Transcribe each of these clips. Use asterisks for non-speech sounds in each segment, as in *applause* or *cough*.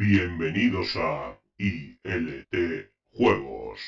Bienvenidos a ILT Juegos.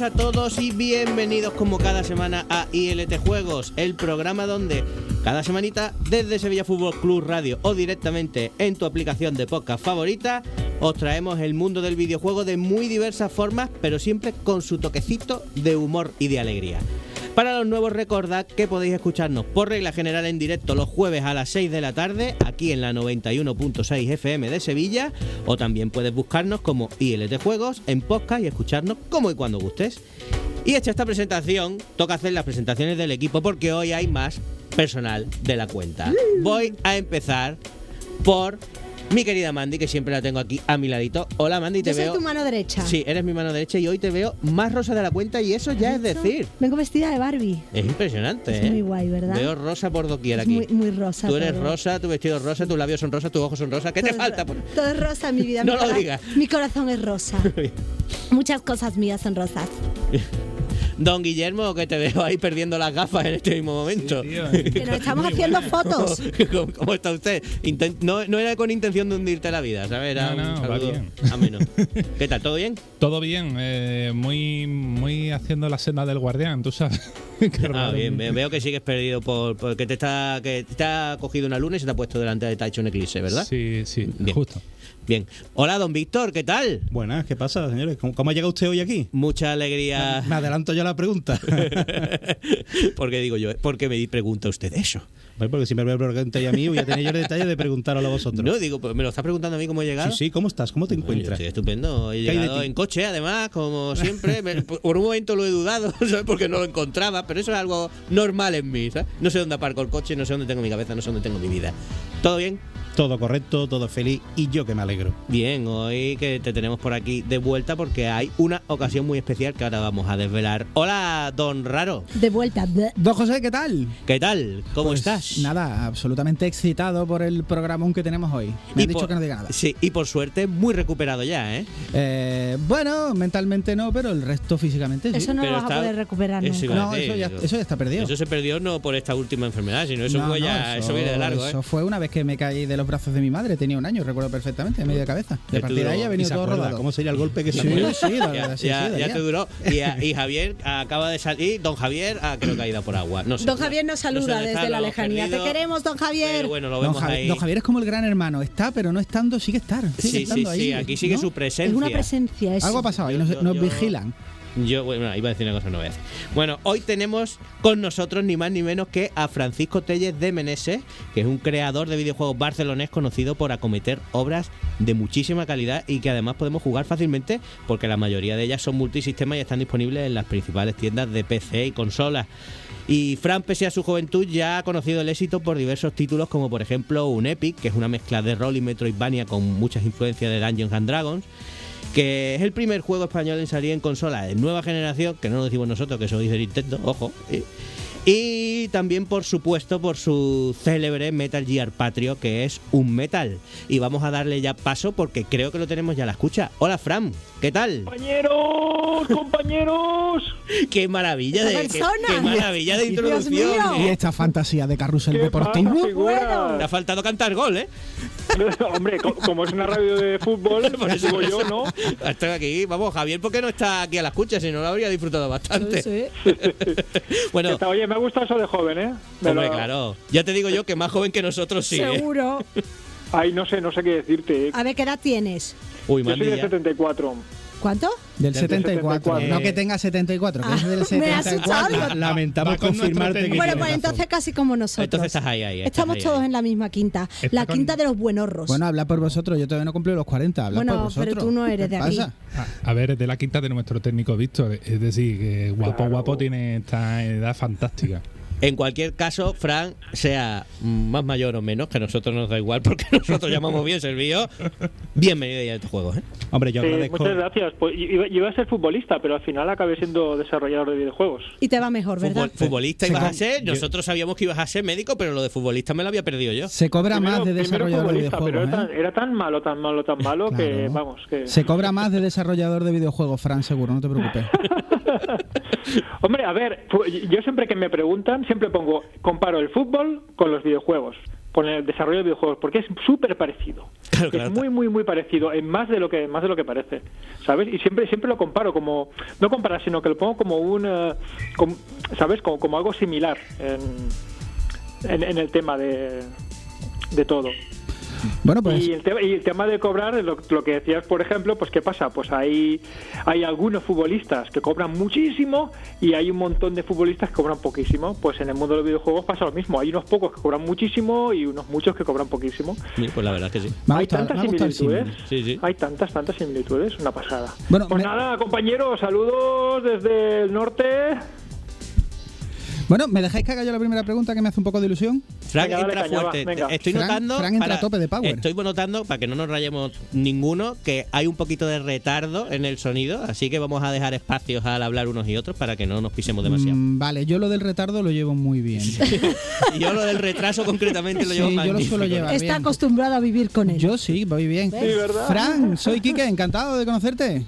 A todos y bienvenidos como cada semana a ILT Juegos, el programa donde cada semanita desde Sevilla Fútbol Club Radio o directamente en tu aplicación de podcast favorita os traemos el mundo del videojuego de muy diversas formas, pero siempre con su toquecito de humor y de alegría. Para los nuevos recordad que podéis escucharnos por regla general en directo los jueves a las 6 de la tarde aquí en la 91.6 FM de Sevilla o también puedes buscarnos como ILT Juegos en podcast y escucharnos como y cuando gustes. Y hecha esta presentación, toca hacer las presentaciones del equipo porque hoy hay más personal de la cuenta. Voy a empezar por mi querida Mandy, que siempre la tengo aquí a mi ladito. Hola Mandy, te Yo soy veo. tu mano derecha. Sí, eres mi mano derecha y hoy te veo más rosa de la cuenta y eso ya es decir. Vengo vestida de Barbie. Es impresionante, Es ¿eh? muy guay, ¿verdad? Veo rosa por doquier Es aquí. muy, muy rosa. Tú eres todo. rosa, tu vestido es rosa, tus labios son rosas, tus ojos son rosas. ¿Qué te Todo es falta? ro- Todo es rosa en mi vida. *laughs* No mi lo digas. Mi corazón es rosa. *laughs* Muchas cosas mías son rosas. *laughs* Don Guillermo, que te veo ahí perdiendo las gafas en este mismo momento. Que nos *laughs* estamos haciendo fotos. *laughs* ¿Cómo, cómo está usted? Inten- no, no era con intención de hundirte la vida, ¿sabes? Era No, no, un va bien. ¿Qué tal? ¿Todo bien? Todo bien, eh, muy, muy haciendo la senda del guardián, tú sabes. *laughs* Ah, bien, bien. Veo que sigues perdido por, porque te está que te ha cogido una luna y se te ha puesto delante de Tacho un eclipse, ¿verdad? Sí, sí, Bien. justo. Bien. Hola, don Víctor, ¿qué tal? Buenas, ¿qué pasa, señores? ¿Cómo, cómo ha llegado usted hoy aquí? Mucha alegría. Me adelanto ya la pregunta. *laughs* porque digo yo, ¿por qué me pregunta usted eso? Bueno, porque si me preguntáis a mí, voy a tener yo el detalle de preguntarlo a vosotros. No, digo, pues me lo está preguntando a mí cómo he llegado. sí, sí, ¿cómo estás? ¿Cómo te encuentras? estoy estupendo. He ¿Qué hay de llegado en coche, además, como siempre. Me- por un momento lo he dudado, *laughs* ¿sabes? Porque no lo encontraba, pero eso es algo normal en mí, ¿sabes? No sé dónde aparco el coche, no sé dónde tengo mi cabeza, no sé dónde tengo mi vida. ¿Todo bien? Todo correcto, todo feliz y yo que me alegro. Bien, hoy que te tenemos por aquí de vuelta porque hay una ocasión muy especial que ahora vamos a desvelar. Hola, don Raro. De vuelta. Don José, ¿qué tal? ¿Qué tal? ¿Cómo Pues estás? Nada, absolutamente excitado por el programón que tenemos hoy. Me Y han dicho por- que no diga nada. Sí, y por suerte muy recuperado ya, ¿eh? Eh, bueno, mentalmente no, pero el resto físicamente sí. Eso no Pero lo vas está- a poder recuperar eso nunca. a no, eso ya, eso está perdido. Eso se perdió no por esta última enfermedad, sino eso No, fue no, ya, eso, viene de largo, ¿eh? Eso fue una vez que me caí de los brazos de mi madre, tenía un año, recuerdo perfectamente, medio de cabeza. Qué De partir de ahí ha ¿Y venido se todo acuerda rodado. ¿Cómo sería el golpe que se Sí, acuerda? sí, la ya, verdad, sí, ya- sí, ya daría. te duró. Y, a- y Javier acaba de salir. Don Javier ah, creo que ha ido por agua. No sé. Don Javier nos No sé saluda desde la lejanía. perdido, Te queremos, don Javier. Bueno, lo Don, vemos ahí. don Javier es como el gran hermano, está, pero no estando, sigue estar. Sigue sí, sí, estando sí. ahí, Aquí sigue ¿no? su es presencia. una presencia. Es... Algo ha pasado ahí, Yo- nos, yo- nos yo- vigilan. Yo, bueno, iba a decir una cosa, no. Bueno, hoy tenemos con nosotros ni más ni menos que a Francisco Telles de Meneses, que es un creador de videojuegos barcelonés conocido por acometer obras de muchísima calidad y que además podemos jugar fácilmente porque la mayoría de ellas son multisistemas y están disponibles en las principales tiendas de PC y consolas. Y Fran, pese a su juventud, ya ha conocido el éxito por diversos títulos, como por ejemplo un Epic, que es una mezcla de rol y Metroidvania con muchas influencias de Dungeons and Dragons, que es el primer juego español en salir en consola de nueva generación, que no lo decimos nosotros, que eso dice Nintendo, ojo. ¿eh? Y también, por supuesto, por su célebre Metal Gear Patrio, que es un metal. Y vamos a darle ya paso porque creo que lo tenemos ya a la escucha. Hola, Fran, ¿qué tal? Compañeros, *laughs* compañeros, ¡Qué maravilla de, ¡Esa qué, qué maravilla de introducción! mío. Y ¿eh? esta fantasía de carrusel qué deportivo. Te figura. ha faltado cantar gol, ¿eh? *laughs* Hombre, co- como es una radio de fútbol, *laughs* Por eso digo yo, ¿no? *laughs* Estoy aquí, vamos, Javier, ¿por qué no está aquí a la escucha? Si no lo habría disfrutado bastante. Sí. Bueno, Está- Oye, me ha gustado eso de joven, ¿eh? Me hombre, lo- claro. Ya te digo yo que más joven que nosotros sí. ¿eh? Seguro. Ay, no sé, no sé qué decirte. ¿eh? A ver, ¿qué edad tienes? Uy, Yo soy de ya. 74. ¿Cuánto? Del Del 74. 74. No que tenga 74, que Ah, es del me ha 74. asustado. Lamentamos Va con confirmarte que. Bueno, pues entonces casi como nosotros. Entonces estás ahí, ahí. estás Estamos ahí, todos ahí. en la misma quinta. Está La con- quinta de los buenorros. Bueno, habla por vosotros. Yo todavía no cumplo los 40. Habla Bueno, por vosotros. pero tú no eres de ¿Qué aquí. pasa? A, a ver, es de la quinta de nuestro técnico Víctor. Es decir, que guapo, guapo tiene esta edad fantástica. En cualquier caso, Fran, sea más mayor o menos, que a nosotros nos da igual porque *laughs* nosotros llamamos bien servido. Bienvenido ya a estos juegos, ¿eh? Hombre, yo Sí, agradezco. muchas gracias. Pues iba, iba a ser futbolista, pero al final acabé siendo desarrollador de videojuegos. Y te va mejor, ¿verdad? Futbol- futbolista ibas a ser. Nosotros sabíamos que ibas a ser médico, pero lo de futbolista me lo había perdido yo. Se cobra más de Primero- primero desarrollador de futbolista, pero videojuegos. era tan, ¿eh? era tan malo, tan malo, tan malo que, Claro. vamos, que... Se cobra más de desarrollador de videojuegos, Fran, seguro, no te preocupes. *laughs* *laughs* Hombre, a ver, yo siempre que me preguntan, siempre pongo, comparo el fútbol con los videojuegos, con el desarrollo de videojuegos, porque es súper parecido. Claro, es muy, muy, muy parecido, en más de lo que más de lo que parece, ¿sabes? Y siempre siempre lo comparo como, no comparar, sino que lo pongo como un, eh, como- ¿sabes? Como, como algo similar en, en, en el tema de, de todo. Bueno, pues Y el, tema, y el tema de cobrar, lo, lo que decías, por ejemplo, pues ¿qué pasa? Pues hay, hay algunos futbolistas que cobran muchísimo y hay un montón de futbolistas que cobran poquísimo. Pues en el mundo de los videojuegos pasa lo mismo. Hay unos pocos que cobran muchísimo y unos muchos que cobran poquísimo. Sí, pues la verdad es que sí. hay gustado, tantas similitudes. símil. Sí, sí. Hay tantas, tantas similitudes. Una pasada. Bueno, pues me- nada, compañeros, saludos desde el norte. Bueno, ¿me dejáis que haga yo la primera pregunta que me hace un poco de ilusión? Frank Venga, entra fuerte. venga. Estoy notando. Fran entra a tope de power. Estoy notando, para que no nos rayemos ninguno, que hay un poquito de retardo en el sonido. Así que vamos a dejar espacios al hablar unos y otros para que no nos pisemos demasiado. Mm, vale, yo lo del retardo lo llevo muy bien. *laughs* Yo lo del retraso concretamente lo llevo Sí, yo lo suelo llevar Está bien. acostumbrado a vivir con él. Yo sí, voy bien. Sí, ¿verdad? Fran, soy Kike, encantado de conocerte.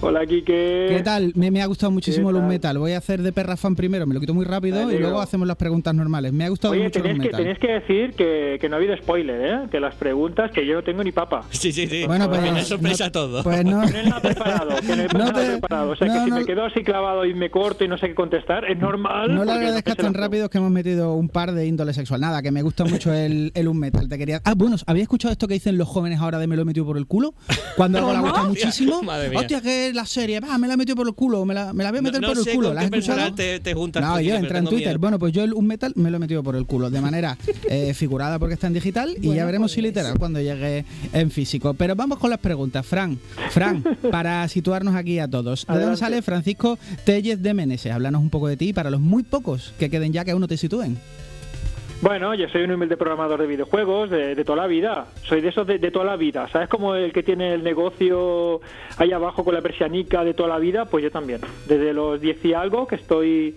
Hola, Kike. ¿Qué tal? Me, me ha gustado muchísimo ¿Qué Luz tal? Metal. Voy a hacer de perra fan primero, me lo quito muy rápido y luego hacemos las preguntas normales. Me ha gustado Oye, mucho tenéis que, tenéis que decir que, que no ha habido spoiler, ¿eh? Que las preguntas, que yo no tengo ni papa. *laughs* Sí, sí, sí. Bueno, pues. Sorpresa no- todo. Pues no. Que no preparado, que no *laughs* No te- preparado. O sea, no, que si no- me quedo así clavado y me corto y no sé qué contestar, es normal. No le porque agradezcas tan la rápido que hemos metido un par de índole sexual. Nada, que me gusta mucho el, el un metal. Te quería. Ah, bueno, ¿había escuchado esto que dicen los jóvenes ahora de me lo he metido por el culo? Cuando algo ¿Cómo? gusta muchísimo. Madre mía. Hostia, que la serie, va, me la he metido por el culo, me la, me la voy a meter no, por el culo. con ¿La qué has escuchado? te, te juntas. No, yo entra en Twitter. miedo. Bueno, pues yo el un metal me lo he metido por el culo, de manera eh, *laughs* figurada porque está en digital y ya veremos si pues. literal cuando llegue en físico. Pero vamos con las preguntas, Fran. Fran, *laughs* para situarnos aquí a todos. ¿De dónde sale Francisco Tellez de Meneses? Háblanos un poco de ti para los muy pocos que queden ya que aún no te sitúen. Bueno, yo soy un humilde programador de videojuegos de, de toda la vida. Soy de esos de, de toda la vida. ¿Sabes como el que tiene el negocio ahí abajo con la persianica de toda la vida? Pues yo también. Desde los 10 y algo que estoy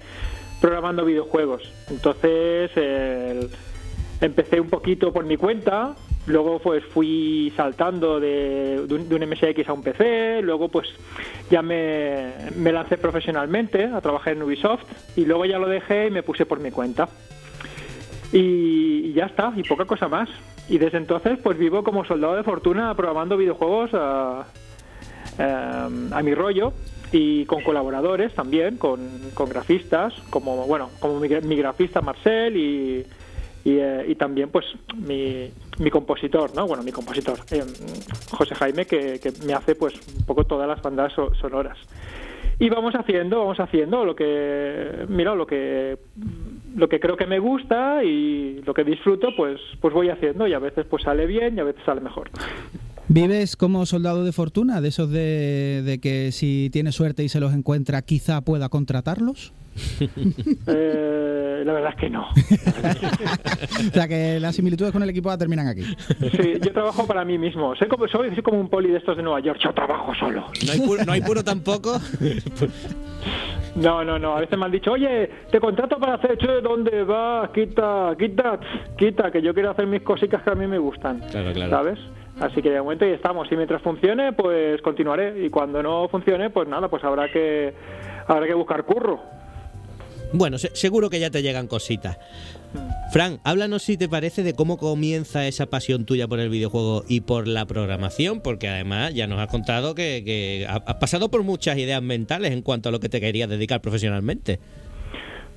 programando videojuegos. Entonces, empecé un poquito por mi cuenta. Luego pues fui saltando de, un, MSX a un PC, luego pues ya me, lancé profesionalmente a trabajar en Ubisoft y luego ya lo dejé y me puse por mi cuenta. Y, ya está, y poca cosa más. Y desde entonces pues vivo como soldado de fortuna programando videojuegos a, eh, a mi rollo y con colaboradores también, con, con grafistas, como bueno, como mi, mi grafista Marcel y, y, eh, y también pues mi, mi compositor, ¿no? Bueno, mi compositor, eh, José Jaime, que, que me hace pues un poco todas las bandas so- sonoras. Y vamos haciendo, vamos haciendo lo que, mira, lo que lo que creo que me gusta y lo que disfruto, pues pues voy haciendo y a veces pues sale bien y a veces sale mejor. ¿Vives como soldado de fortuna? De esos de, de que si tiene suerte y se los encuentra, quizá pueda contratarlos. *laughs* Eh, la verdad es que no. *laughs* o sea que las similitudes con el equipo A terminan aquí. Sí, yo trabajo para mí mismo. Soy como, soy, soy como un poli de estos de Nueva York. Yo trabajo solo. No hay puro, no hay puro tampoco. *laughs* No, no, no. A veces me han dicho, oye, te contrato para hacer, che, ¿dónde vas? Quita, quita, quita, que yo quiero hacer mis cositas que a mí me gustan. Claro, claro. ¿Sabes? Así que de momento ahí estamos. Y mientras funcione, pues continuaré. Y cuando no funcione, pues nada, pues habrá que, habrá que buscar curro. Bueno, se- seguro que ya te llegan cositas. Fran, háblanos si te parece de cómo comienza esa pasión tuya por el videojuego y por la programación, porque además ya nos has contado que, que ha- has pasado por muchas ideas mentales en cuanto a lo que te querías dedicar profesionalmente.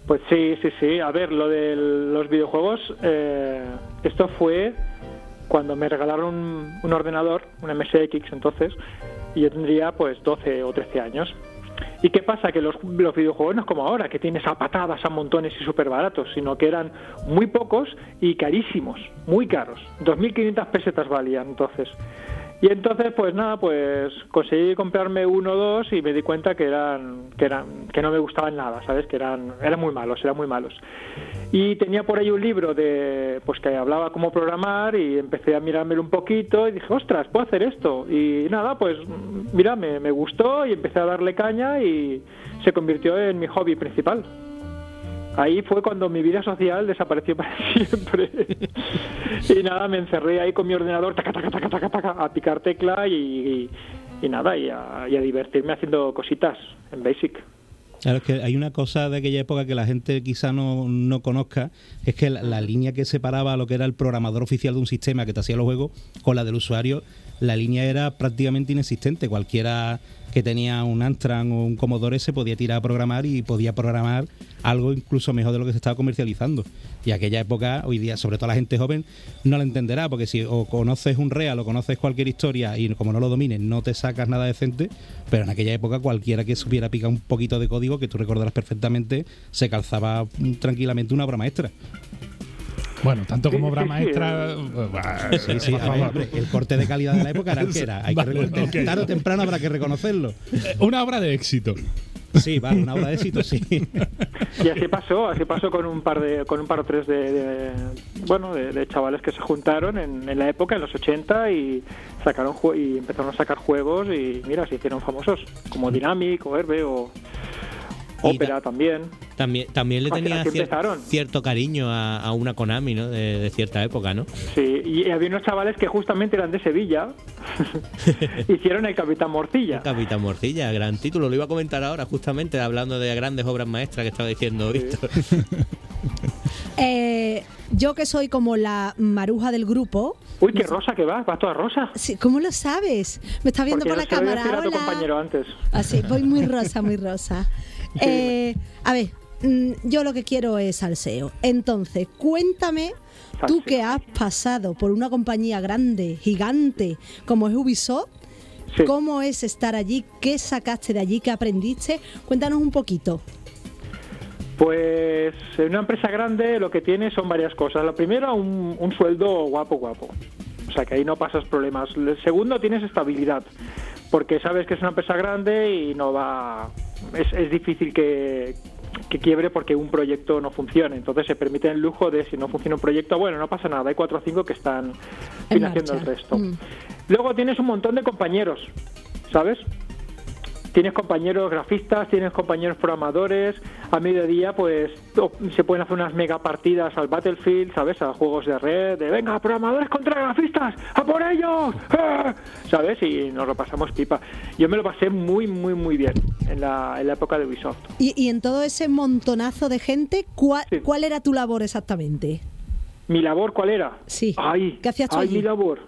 Pues sí, sí, sí. A ver, lo de los videojuegos, eh, esto fue cuando me regalaron un, ordenador, un MSX entonces, y yo tendría pues 12 o 13 años. ¿Y qué pasa? Que los, los videojuegos no es como ahora, que tienes a patadas, a montones y súper baratos, sino que eran muy pocos y carísimos, muy caros. 2.500 pesetas valían entonces. Y entonces, pues nada, pues conseguí comprarme uno o dos y me di cuenta que eran, que eran, que no me gustaban nada, ¿sabes? Que eran, eran muy malos, eran muy malos. Y tenía por ahí un libro de, pues que hablaba cómo programar y empecé a mirármelo un poquito y dije, ostras, puedo hacer esto. Y nada, pues mira, me, me gustó y empecé a darle caña y se convirtió en mi hobby principal. Ahí fue cuando mi vida social desapareció para *laughs* siempre. y nada, me encerré ahí con mi ordenador, taca, taca, taca, taca, taca, a picar tecla y, y- y nada, y a, y a divertirme haciendo cositas en Basic. Claro, es que hay una cosa de aquella época que la gente quizá no, no conozca, es que la, la línea que separaba lo que era el programador oficial de un sistema que te hacía los juegos con la del usuario, la línea era prácticamente inexistente. Cualquiera que tenía un Amstrad o un Commodore se podía tirar a programar y podía programar algo incluso mejor de lo que se estaba comercializando. Y aquella época, hoy día, sobre todo la gente joven, no la entenderá, porque si o conoces un real o conoces cualquier historia y como no lo domines, no te sacas nada decente, pero en aquella época cualquiera que supiera picar un poquito de código, que tú recordarás perfectamente, se calzaba mm, tranquilamente una obra maestra. Bueno, tanto como obra maestra. sí. bah, *laughs* Sí, sí, a ver, favor. hombre, el corte de calidad de la época era el que era. Hay que Vale, reconocer- ok. Tarde o temprano habrá que reconocerlo. Eh, Una obra de éxito. Sí, vale, una obra de éxito, sí. Y así pasó, así pasó con un par de, con un par o tres de, de- bueno, de, de chavales que se juntaron en, en la época, en los 80 y sacaron jue- y empezaron a sacar juegos y mira, se hicieron famosos, como Dynamic o Herbe o Y Opera también. También, también le Así- tenía cier- empezaron. cierto cariño a, a una Konami, ¿no? De, de cierta época, ¿no? Sí, y había unos chavales que justamente eran de Sevilla, *laughs* hicieron el Capitán Morcilla. Capitán Morcilla, gran título. Lo iba a comentar ahora, justamente, hablando de grandes obras maestras que estaba diciendo Víctor. *laughs* Eh, yo que soy como la maruja del grupo. Uy, qué rosa que vas, vas toda rosa. Sí, ¿Cómo lo sabes? Me está viendo Porque por la cámara. decir a tu Hola. compañero antes. Así, voy muy rosa, muy rosa. *laughs* *laughs* Eh, a ver, mm, yo lo que quiero es salseo. Entonces, cuéntame, tú que has pasado por una compañía grande, gigante, como es Ubisoft, Sí. ¿cómo es estar allí? ¿Qué sacaste de allí? ¿Qué aprendiste? Cuéntanos un poquito. Pues en una empresa grande lo que tiene son varias cosas. Lo primero, un, un sueldo guapo, guapo. O sea que ahí no pasas problemas. El segundo, tienes estabilidad. Porque sabes que es una empresa grande y no va. Es, es difícil que, que quiebre porque un proyecto no funcione. Entonces se permite el lujo de si no funciona un proyecto, bueno, no pasa nada. Hay cuatro o cinco que están financiando el resto. Mm. Luego tienes un montón de compañeros, ¿sabes? Tienes compañeros grafistas, tienes compañeros programadores. A mediodía, pues se pueden hacer unas mega partidas al Battlefield, ¿sabes? A juegos de red, de venga, programadores contra grafistas, ¡a por ellos! ¡Ah! ¿Sabes? Y nos lo pasamos pipa. Yo me lo pasé muy, muy, muy bien en la, en la época de Ubisoft. Y, y en todo ese montonazo de gente, ¿cuál, Sí. cuál era tu labor exactamente? ¿Mi labor cuál era? Sí. Ay, ¿Qué hacías tú ay, allí? mi labor.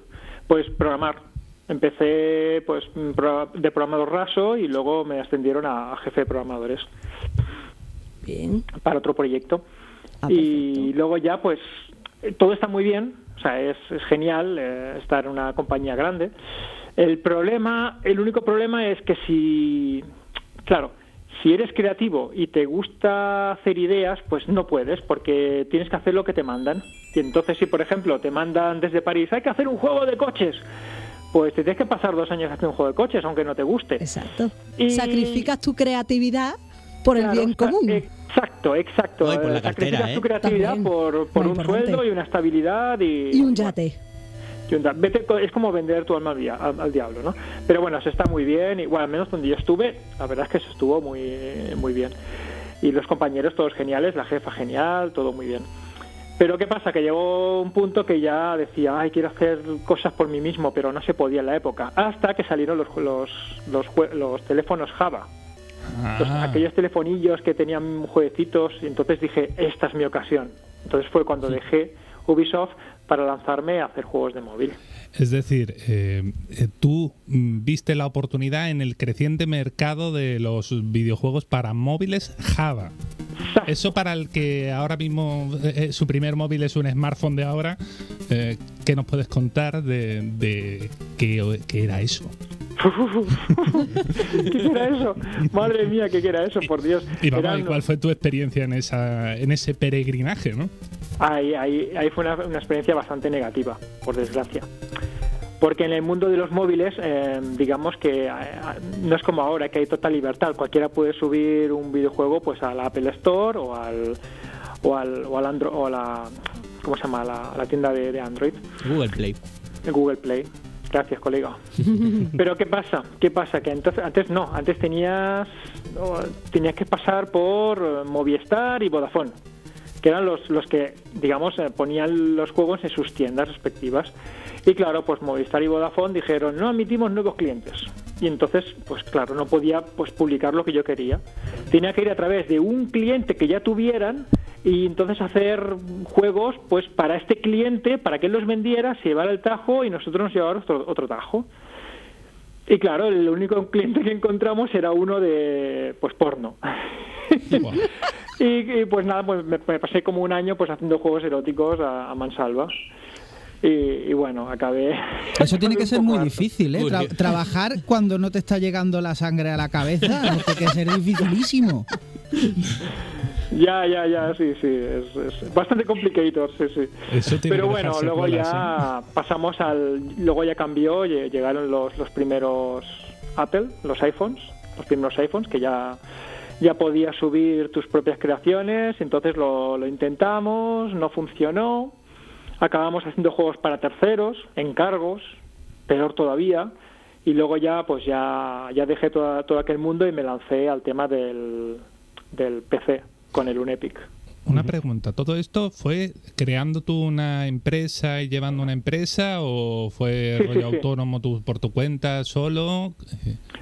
Pues programar. Empecé pues pro- de programador raso y luego me ascendieron a, jefe de programadores Bien. para otro proyecto. Ah, y luego ya pues todo está muy bien, o sea, es, es genial eh, estar en una compañía grande. El problema, el único problema es que si, claro, si eres creativo y te gusta hacer ideas, pues no puedes, porque tienes que hacer lo que te mandan. Y entonces, si por ejemplo te mandan desde París, hay que hacer un juego de coches, pues te tienes que pasar dos años haciendo un juego de coches, aunque no te guste. Exacto. Y- Sacrificas tu creatividad por el bien común. Exacto, exacto. No, por la Sacrificas cartera, ¿eh? tu creatividad También, por, un importante. sueldo y una estabilidad y, y un yate. y un es como vender tu alma al, dia- al- al diablo, ¿no? Pero bueno, se está muy bien. Y, bueno, al menos donde yo estuve, la verdad es que se estuvo muy, muy bien. Y los compañeros todos geniales, la jefa genial, todo muy bien. Pero ¿qué pasa? Que llegó un punto que ya decía, ay, quiero hacer cosas por mí mismo, pero no se podía en la época. Hasta que salieron los, los, los, los teléfonos Java. Los- Ah. aquellos telefonillos que tenían jueguecitos, y entonces dije, esta es mi ocasión. Entonces fue cuando dejé Ubisoft para lanzarme a hacer juegos de móvil. Es decir, eh, eh, tú mm, viste la oportunidad en el creciente mercado de los videojuegos para móviles Java. Eso para el que ahora mismo eh, eh, su primer móvil es un smartphone de ahora, eh, ¿qué nos puedes contar de, de qué, qué era eso? *laughs* ¿Qué era eso? Madre mía, ¿qué era eso? Por Dios. Y Eran- ¿y ¿cuál fue tu experiencia en esa en ese peregrinaje, no? Ahí, ahí, ahí fue una, una experiencia bastante negativa, por desgracia. Porque en el mundo de los móviles, eh, digamos que eh, no es como ahora, que hay total libertad. Cualquiera puede subir un videojuego pues a la Apple Store o al o al, o al Andro- o a la ¿cómo se llama? La, la tienda de, de Android, Google Play. Google Play. Gracias, colega. *laughs* Pero ¿qué pasa? ¿Qué pasa? Que entonces antes no, antes tenías tenías que pasar por eh, Movistar y Vodafone, que eran los, los que, digamos, eh, ponían los juegos en sus tiendas respectivas. Y claro, pues Movistar y Vodafone dijeron, no admitimos nuevos clientes. Y entonces, pues claro, no podía pues publicar lo que yo quería. Tenía que ir a través de un cliente que ya tuvieran y entonces hacer juegos pues para este cliente, para que él los vendiera, se llevara el tajo y nosotros nos lleváramos otro, otro tajo. Y claro, el único cliente que encontramos era uno de pues porno. *laughs* y, y, pues nada, pues me, me pasé como un año pues haciendo juegos eróticos a, a mansalva. Y, y bueno, acabé. Eso tiene que ser muy harto. difícil, ¿eh? Tra- trabajar cuando no te está llegando la sangre a la cabeza *laughs* tiene que ser dificilísimo. Ya, ya, ya, sí, sí, es, es bastante complicado, sí, sí. Eso tiene Pero que bueno, luego bolas, ya pasamos al, luego ya cambió, lle- llegaron los, los primeros Apple, los iPhones, los primeros iPhones que ya ya podías subir tus propias creaciones, entonces lo, lo intentamos, no funcionó, acabamos haciendo juegos para terceros, encargos, peor todavía, y luego ya pues ya ya dejé toda- todo aquel mundo y me lancé al tema del, del PC con el Unepic. Una pregunta, ¿todo esto fue creando tú una empresa y llevando una empresa o fue Sí, sí, rollo sí. autónomo tú, por tu cuenta solo?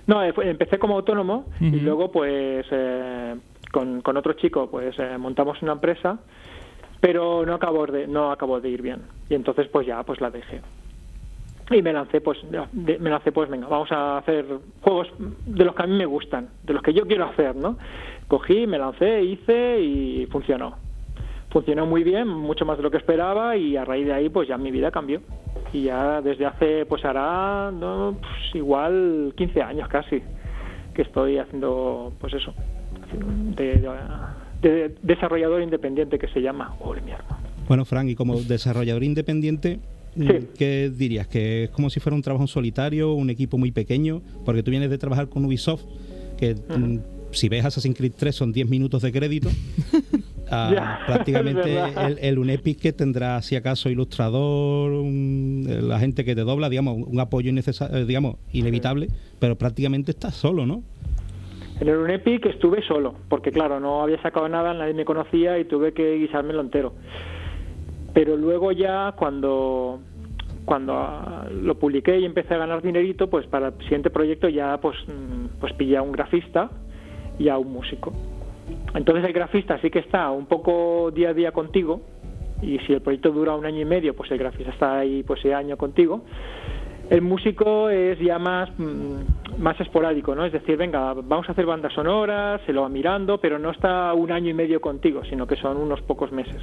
No, eh, fue- empecé como autónomo y luego pues eh, con, con otro chico pues eh, montamos una empresa, pero no acabó de no acabó de ir bien y entonces pues ya pues la dejé y me lancé pues me lancé pues venga vamos a hacer juegos de los que a mí me gustan, de los que yo quiero hacer, ¿no? Cogí, me lancé, hice y funcionó. Funcionó muy bien, mucho más de lo que esperaba y a raíz de ahí pues ya mi vida cambió. Y ya desde hace pues hará no, pues, igual 15 años casi que estoy haciendo pues eso, de desarrollador independiente que se llama. ¡Ole, mierda! Bueno, Frank, y como desarrollador independiente, mm, Sí. ¿qué dirías? ¿Que es como si fuera un trabajo en solitario, un equipo muy pequeño? Porque tú vienes de trabajar con Ubisoft, que mm, si ves Assassin's Creed 3 son 10 minutos de crédito. *laughs* Ah, *laughs* prácticamente el, el Unepic que tendrá, si acaso, ilustrador, un- eh, la gente que te dobla, digamos, un apoyo innecesario, digamos, inevitable, pero prácticamente estás solo, ¿no? En el Unepic estuve solo, porque claro, no había sacado nada, nadie me conocía y tuve que guisármelo entero. Pero luego ya cuando cuando ah, lo publiqué y empecé a ganar dinerito, pues para el siguiente proyecto ya pues mm, pues pillé a un grafista y a un músico. Entonces el grafista sí que está un poco día a día contigo y si el proyecto dura un año y medio, pues el grafista está ahí pues ese año contigo. El músico es ya más, mm, más esporádico, ¿no? Es decir, venga, vamos a hacer bandas sonoras, se lo va mirando, pero no está un año y medio contigo, sino que son unos pocos meses.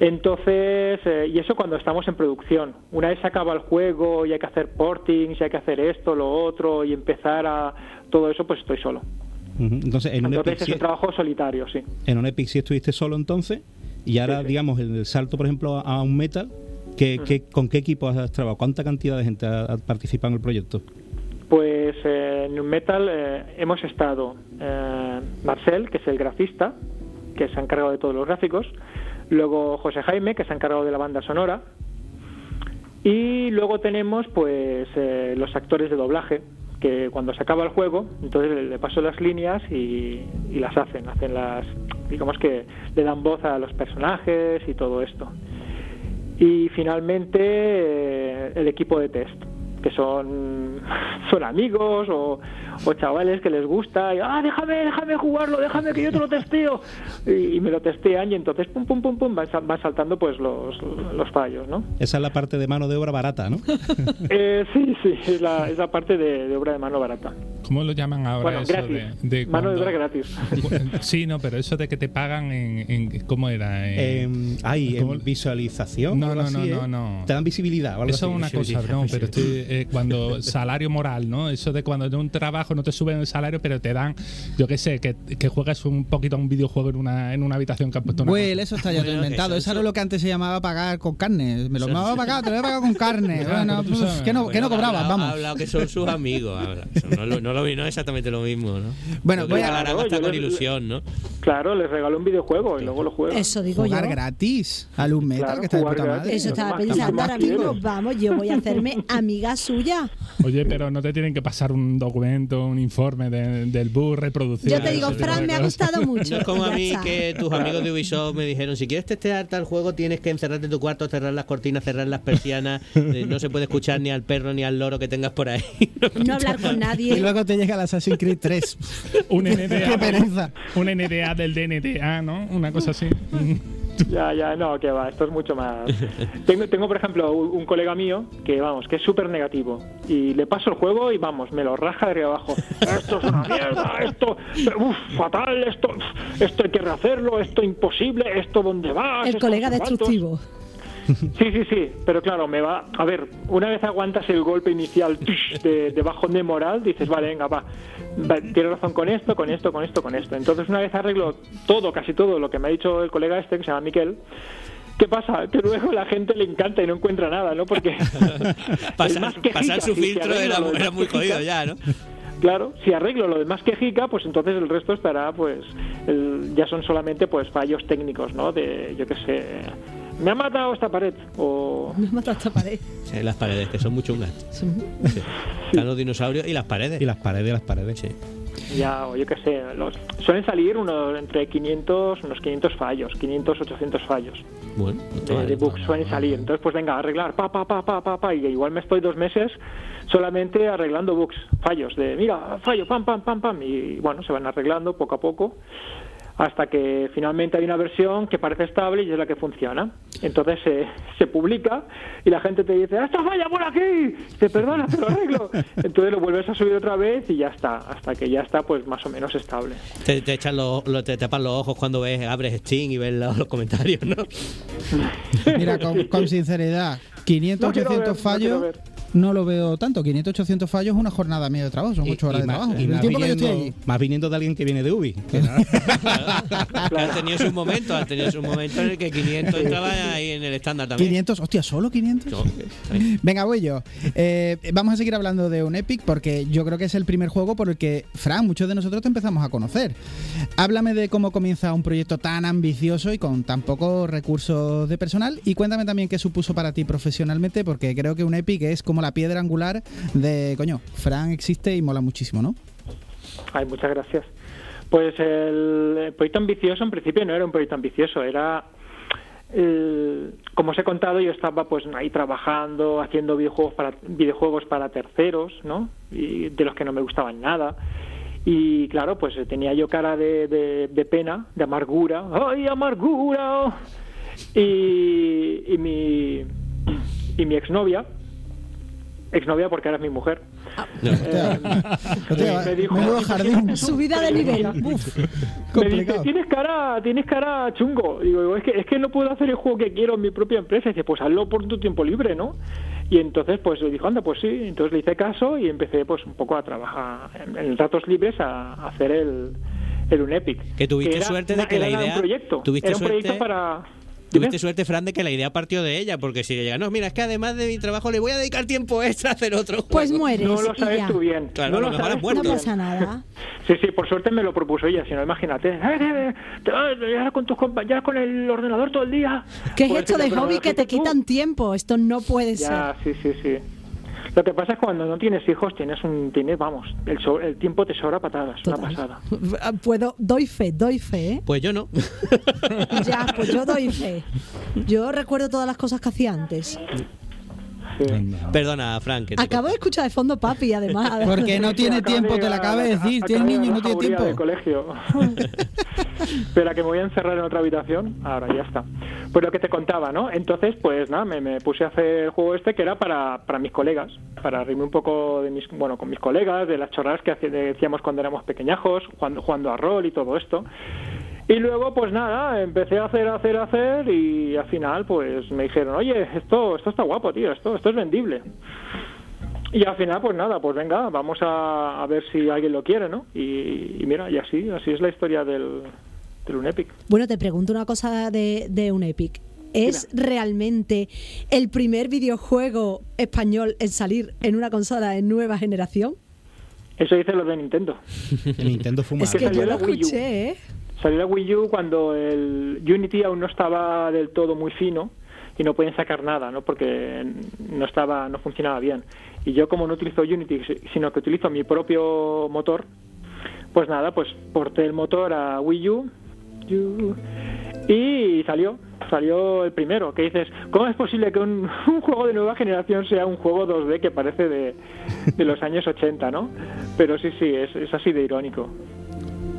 Entonces, eh, y eso cuando estamos en producción. Una vez se acaba el juego y hay que hacer portings, y hay que hacer esto, lo otro, y empezar a todo eso, pues estoy solo. Entonces, en un, Entonces Epic, es un trabajo solitario, sí. en un Epic sí estuviste solo entonces, y ahora, Sí, sí. digamos, el, el salto, por ejemplo, a, a un Metal, ¿qué, qué- ¿con qué equipo has trabajado? ¿Cuánta cantidad de gente ha, ha participado en el proyecto? Pues eh, en un metal eh, hemos estado eh, Marcel, que es el grafista, que se ha encargado de todos los gráficos, luego José Jaime, que se ha encargado de la banda sonora, y luego tenemos pues eh, los actores de doblaje, que cuando se acaba el juego, entonces le, le paso las líneas y, y las hacen, hacen las, digamos que le dan voz a los personajes y todo esto. Y finalmente eh, el equipo de test, que son, *laughs* son amigos o, o chavales que les gusta y, ah, déjame, déjame jugarlo, déjame que yo te lo testeo. Y, y me lo testean y entonces pum, pum, pum, pum, van, sal- van saltando pues los, los fallos, ¿no? Esa es la parte de mano de obra barata, ¿no? *laughs* Eh, sí, sí, es la, es la parte de, de obra de mano barata. ¿Cómo lo llaman ahora Bueno, eso gratis. de, de Mano de obra gratis. *laughs* Sí, no, pero eso de que te pagan en, en- ¿cómo era? En- Eh, ay, ¿cómo- en visualización. No, no, no, así, no, ¿eh? no. Te dan visibilidad. o algo Eso es una cosa, no, pero estoy, eh, *laughs* cuando salario moral, ¿no? Eso de cuando de un trabajo no te suben el salario, pero te dan, yo qué sé, que, que juegas un poquito a un videojuego en una, en una habitación que han puesto una Well, eso está ya todo inventado. eso- Eso era lo que antes se llamaba pagar con carne. Me lo me a pagar, te lo voy a pagar con carne. *laughs* Ya, Bueno, pues, que no, que no cobrabas, hablado- Ha vamos. hablado que son sus amigos. lo, no, lo, no es exactamente lo mismo, ¿no? Bueno, Lo voy a- Claro, hasta con ilusión, ¿no? Claro, les regaló un videojuego y luego lo juegan. Eso digo Jugar yo. gratis a Luz Metal, Claro, que está de jugar puta gratis. madre. Eso estaba pensando ahora mismo. Vamos, yo voy a hacerme amiga suya. Oye, pero no te tienen que pasar un documento, un informe de- del bus reproducido. Yo te digo, Fran, me ha gustado mucho. No es como a mí que tus amigos de Ubisoft me dijeron, si quieres testear tal juego tienes que encerrarte en tu cuarto, cerrar las cortinas, cerrar las persianas, eh, no se puede escuchar ni al perro ni al loro que tengas por ahí. *laughs* No hablar con Y nadie. Te llega el Assassin's Creed 3. *laughs* Un NDA. *laughs* Qué pereza. Un NDA del DNDA, ¿no? Una cosa así. *laughs* Ya, ya, no, que va, esto es mucho más. Tengo, tengo por ejemplo, un, un colega mío que, vamos, que es súper negativo. Y le paso el juego y, vamos, me lo raja de arriba abajo. Esto es una mierda, esto, uf, fatal, esto, esto hay que rehacerlo, esto imposible, esto dónde vas. El esto colega destructivo. Sí, sí, sí, pero claro, me va. A ver, una vez aguantas el golpe inicial de, de bajón de moral, dices, vale, venga, va. va, Tienes razón con esto, con esto, con esto, con esto. Entonces, una vez arreglo todo, casi todo lo que me ha dicho el colega este, que se llama Miquel. ¿Qué pasa? Que luego la gente le encanta y no encuentra nada, ¿no? Porque *laughs* pasar, más quejica, pasar su si filtro arregla era, era muy quejica, jodido ya, ¿no? Claro, si arreglo lo demás quejica, pues entonces el resto estará, pues, el- ya son solamente, pues, fallos técnicos, ¿no? De, yo qué sé, me ha matado esta pared, o... *laughs* Me ha matado esta pared. Sí, las paredes, que son muy chungas. Son- Sí. *laughs* Están los dinosaurios y las paredes. Y las paredes, las paredes. Sí. Ya, o yo qué sé, los, suelen salir unos entre 500, unos 500 fallos, 500, 800 fallos Bueno, de, bugs suelen salir. Entonces, pues venga, arreglar, pa, pa, pa, pa, pa, pa, y igual me estoy dos meses solamente arreglando bugs, fallos, de mira, fallo, pam, pam, pam, pam, y bueno, se van arreglando poco a poco hasta que finalmente hay una versión que parece estable y es la que funciona. Entonces se, se publica y la gente te dice, ¡esto falla por aquí! Te perdona, te lo arreglo. *laughs* Entonces lo vuelves a subir otra vez y ya está, hasta que ya está pues más o menos estable. Te, te echan los, lo- te tapan los ojos cuando ves, abres Steam y ves los, los comentarios, ¿no? Mira, con, *laughs* con sinceridad, 500, No quiero 800 ver, no fallos. No lo veo tanto, 500, 800 fallos es una jornada media de trabajo, son 8 horas de más, trabajo. y El más tiempo que yo estoy viniendo, allí. más viniendo de alguien que viene de Ubi. *laughs* Han tenido sus momentos, han tenido sus momentos en el que 500 entraba ahí en el estándar también. 500, hostia, solo 500. No, que- está bien. Venga, voy yo. Eh, vamos a seguir hablando de un Epic porque yo creo que es el primer juego por el que, Fran, muchos de nosotros te empezamos a conocer. Háblame de cómo comienza un proyecto tan ambicioso y con tan pocos recursos de personal y cuéntame también qué supuso para ti profesionalmente porque creo que un Epic es como la piedra angular de, coño, Fran existe y mola muchísimo, ¿no? Ay, muchas gracias. Pues el, proyecto ambicioso en principio no era un proyecto ambicioso, era como os he contado, yo estaba pues ahí trabajando, haciendo videojuegos para videojuegos para terceros, ¿no? Y de los que no me gustaban nada. Y claro, pues tenía yo cara de, de- de pena, de amargura. ¡Ay, amargura! Y, y mi y mi exnovia, exnovia porque ahora es mi mujer. No. eh, me dijo, jardín. Subida de nivel. Uf, me dice, tienes cara, tienes cara chungo. Digo, es que, es que no puedo hacer el juego que quiero en mi propia empresa. Y dice, pues hazlo por tu tiempo libre, ¿no? Y entonces, pues le dijo, anda, pues sí. Entonces le hice caso y empecé, pues, un poco a trabajar en, en ratos libres a, a hacer el, el Unepic. Que tuviste era- suerte de que la era idea- un proyecto. tuviste era un proyecto para... Tuviste suerte, Fran, de que la idea partió de ella, porque si le llega, no, mira, es que además de mi trabajo le voy a dedicar tiempo extra a hacer otro juego. Pues mueres. No lo sabes ya. tú bien. Claro, no lo lo sabes muerto. No pasa nada. *laughs* Sí, sí, por suerte me lo propuso ella, si no, imagínate. *laughs* "Eh, eh, Te vas a llegar con tus compañeros con el ordenador todo el día. ¿Qué es Pues esto de "Pero hobby que te haces tú". quitan tiempo? Esto no puede Ya, sí, sí, sí. Lo que pasa es que cuando no tienes hijos, tienes un. Tienes, vamos, el, so- el tiempo te sobra patadas, una pasada. Total. *laughs* Puedo, doy fe, doy fe. ¿eh? Pues yo no. Ya, pues yo doy fe. Yo recuerdo todas las cosas que hacía antes. Sí. Perdona, Frank. que te Acabo de escuchar de fondo papi, además. *laughs* Porque no tiene tiempo, de te lo acabo de decir. Tienes de niño, no tiene tiempo. del colegio. *laughs* Espera, que me voy a encerrar en otra habitación. Ahora ya está. Pues lo que te contaba, ¿no? Entonces, pues nada, me, me puse a hacer el juego este que era para, para mis colegas, para reírme un poco de mis, bueno, con mis colegas, de las chorradas que decíamos cuando éramos pequeñajos, jugando, jugando a rol y todo esto. Y luego, pues nada, empecé a hacer, hacer, hacer y al final, pues me dijeron, oye, esto, esto está guapo, tío, esto, esto es vendible. Y al final, pues nada, pues venga, vamos a, a ver si alguien lo quiere, ¿no? Y, y mira, y así, así es la historia del, del Unepic. Bueno, te pregunto una cosa de, de un Epic. ¿Es realmente el primer videojuego español en salir en una consola de nueva generación? Eso dice lo de Nintendo. *laughs* El Nintendo fuma. Es que yo lo escuché, ¿eh? Salió la Wii U cuando el Unity aún no estaba del todo muy fino y no podían sacar nada, ¿no? Porque no estaba, no funcionaba bien. Y yo como no utilizo Unity, sino que utilizo mi propio motor, pues nada, pues porté el motor a Wii U y salió, salió el primero. Que dices, ¿cómo es posible que un, *laughs* un juego de nueva generación sea un juego 2D que parece de, de los años 80, ¿no? Pero sí, sí, es, es así de irónico.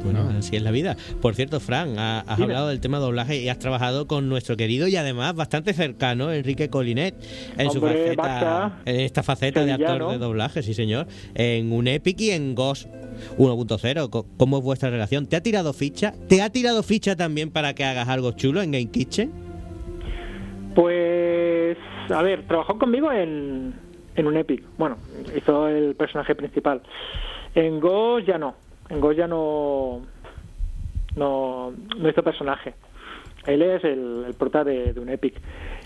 Bueno, así es la vida. Por cierto, Fran, ha- has Dime. hablado del tema de doblaje y has trabajado con nuestro querido y además bastante cercano Enrique Colinet en su faceta, en esta faceta de actor de doblaje, sí señor, en un Epic y en Ghost 1.0. Co- ¿Cómo es vuestra relación? ¿Te ha tirado ficha? ¿Te ha tirado ficha también para que hagas algo chulo en Game Kitchen? Pues, a ver, trabajó conmigo en, en un Epic. Bueno, hizo el personaje principal. En Ghost ya no. En Ghost ya no. No, no hizo personaje. Él es el, el de, de un Epic.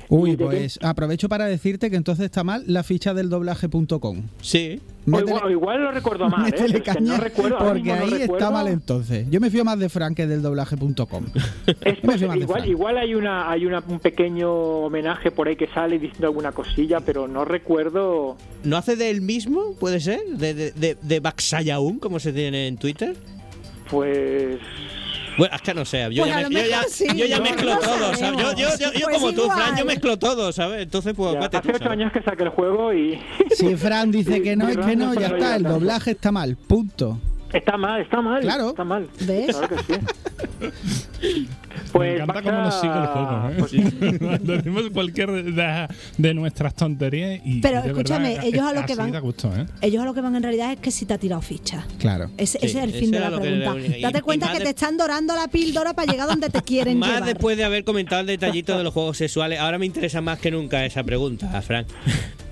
Uy, ¿Y de pues aprovecho para decirte que entonces está mal la ficha del doblaje.com. Sí. Métele- igual, igual lo recuerdo mal, ¿eh? Es que no recuerdo, porque no ahí está recuerdo. mal entonces. Yo me fío más de Frank que del doblaje.com. *laughs* Igual, igual hay una hay una, un pequeño homenaje por ahí que sale diciendo alguna cosilla, pero no recuerdo. ¿No hace de él mismo? ¿Puede ser? ¿De, de, de, de Baxayaun, como se tiene en Twitter? Pues Bueno, es que no sé, yo Pues ya, a lo me- yo ya, mejor sí, yo ya no, mezclo no todo, ¿sabes? Yo, yo, yo, yo sabemos. como Pues tú, Fran, yo mezclo todo, ¿sabes? Entonces, pues, ya, hace ocho años que saqué el juego y *laughs* Si Fran dice que no, es que no, ya está. El doblaje está mal. Punto. está mal, está mal, Claro. está mal. ¿Ves? Claro que sí. *laughs* Me Pues encanta Baxa- cómo nos sigue el juego, ¿eh? *laughs* Decimos cualquier de, de nuestras tonterías y. Pero de escúchame, verdad, ellos a lo que van- gusto, ¿eh? Ellos a lo que van en realidad es que si te ha tirado ficha. Claro. Ese, Sí, ese es el fin de la que pregunta. Date y cuenta más que de- te están dorando la píldora para llegar donde te quieren Más llevar. después de haber comentado el detallito de los juegos sexuales, ahora me interesa más que nunca esa pregunta, Frank.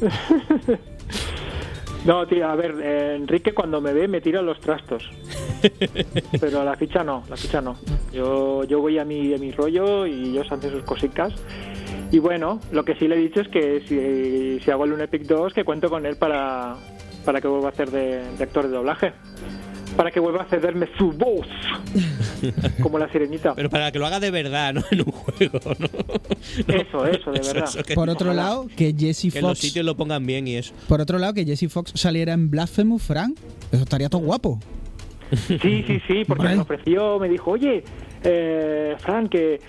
*laughs* No, tío, a ver, eh, Enrique cuando me ve me tira los trastos. *laughs* Pero la ficha no, la ficha no. Yo, yo voy a mi, a mi rollo y ellos hacen sus cositas. Y bueno, lo que sí le he dicho es que si, si hago el Epic 2, que cuento con él para, para que vuelva a hacer de, de actor de doblaje. *laughs* Para que vuelva a cederme su voz. *laughs* Como la sirenita. Pero para que lo haga de verdad, no en un juego, ¿no? Eso, eso, de verdad. que, Por otro lado, que Jesse que en los Fox. sitios lo pongan bien y eso. Por otro lado, que Jesse Fox saliera en Blasphemous, Frank. Eso estaría todo guapo. Sí, sí, sí, porque Hombre. me ofreció, me dijo, oye, eh, Fran, que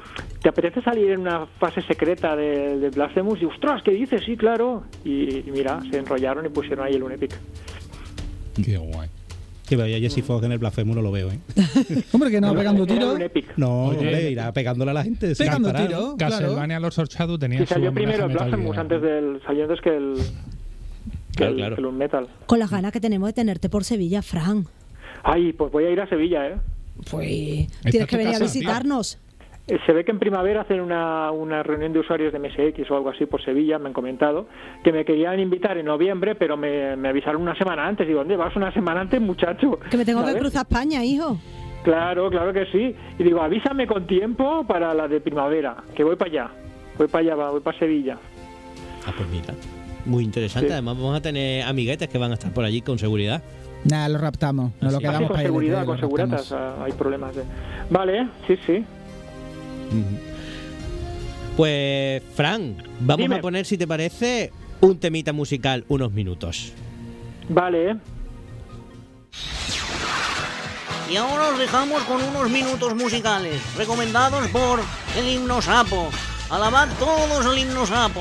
te apetece salir en una fase secreta de, de Blasphemous. Y ostras, ¿qué dices? Sí, claro. Y, y mira, se enrollaron y pusieron ahí el Unepic. Qué guay. Que vaya Jesse Fox en el Blasphemous no lo veo, ¿eh? *laughs* Hombre, que no, pegando Era tiro. un Epic. No, Oye. hombre, irá pegándole a la gente. Pegando parar. tiro. claro. Castlevania Los Orchadu tenía Y salió primero el Metal Blasphemous antes del, salió antes que el, que Claro, el, claro. que el Unmetal. Con las ganas que tenemos de tenerte por Sevilla, Fran. Ay, pues voy a ir a Sevilla, ¿eh? Pues tienes que venir a visitarnos. Se ve que en primavera hacen una, una reunión de usuarios de MSX o algo así por Sevilla, me han comentado, que me querían invitar en noviembre, pero me, me avisaron una semana antes. Digo, ¿dónde vas una semana antes, muchacho? Que me tengo que cruzar España, hijo. Claro, claro que sí. Y digo, avísame con tiempo para la de primavera, que voy para allá. Voy para allá, voy para Sevilla. Ah, pues mira. Muy interesante. Sí. Además, vamos a tener amiguetes que van a estar por allí con seguridad. Nada, lo raptamos. Nos lo. Ah, sí, quedamos con para seguridad, con ah, hay problemas. De... Vale, sí, sí. Pues, Fran, vamos Dime. a poner, si te parece, un temita musical unos minutos. Vale, ¿eh? Y ahora os dejamos con unos minutos musicales, recomendados por el himno sapo. Alabad todos el himno sapo.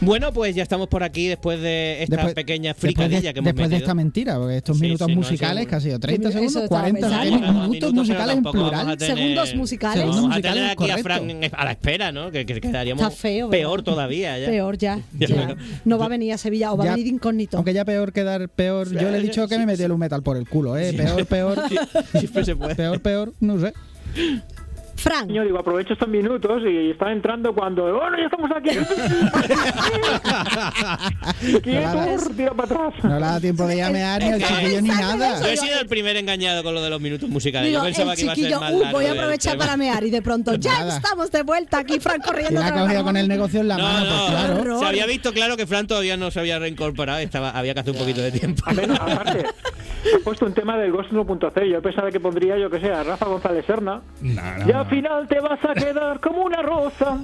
Bueno, pues ya estamos por aquí después de esta Después- pequeña fricadilla de, que hemos después de esta mentira, porque estos Sí, minutos sí, no, musicales, sí. que ha sido 30 Eso segundos, estaba 40 pensando. segundos, minutos musicales en plural. tener- Segundos musicales. Vamos a tener aquí correcto. La espera, ¿no? Que, que quedaríamos peor todavía. Ya. Peor *laughs* ya. Ya. No va a venir a Sevilla o va Ya- a venir incógnito. Aunque ya peor quedar peor. Yo le he dicho que me metí el metal por el culo, ¿eh? Peor, peor. *laughs* Siempre se puede. Peor, peor, no sé. Fran, Yo digo, aprovecho estos minutos y está entrando cuando. ¡Bueno, ya estamos aquí! *laughs* ¡Quieto! ¡Tira para atrás! No le da tiempo de llamear ni al chiquillo ni nada. Yo he sido el primer engañado con lo de los minutos musicales. digo, Yo pensaba el que iba a ser más largo voy a aprovechar para mear y de pronto ya Nada. estamos de vuelta aquí, Fran Y corriendo. la ha cogido con el negocio en la No, mano, no, pues claro. Horror. se había visto claro que Fran todavía no se había reincorporado, estaba, había que hacer un poquito de tiempo. A aparte, ha puesto un tema del Ghost 1.0. Yo pensaba que pondría, yo que sé, a Rafa González Serna. No, no, Y no. al final te vas a quedar como una rosa.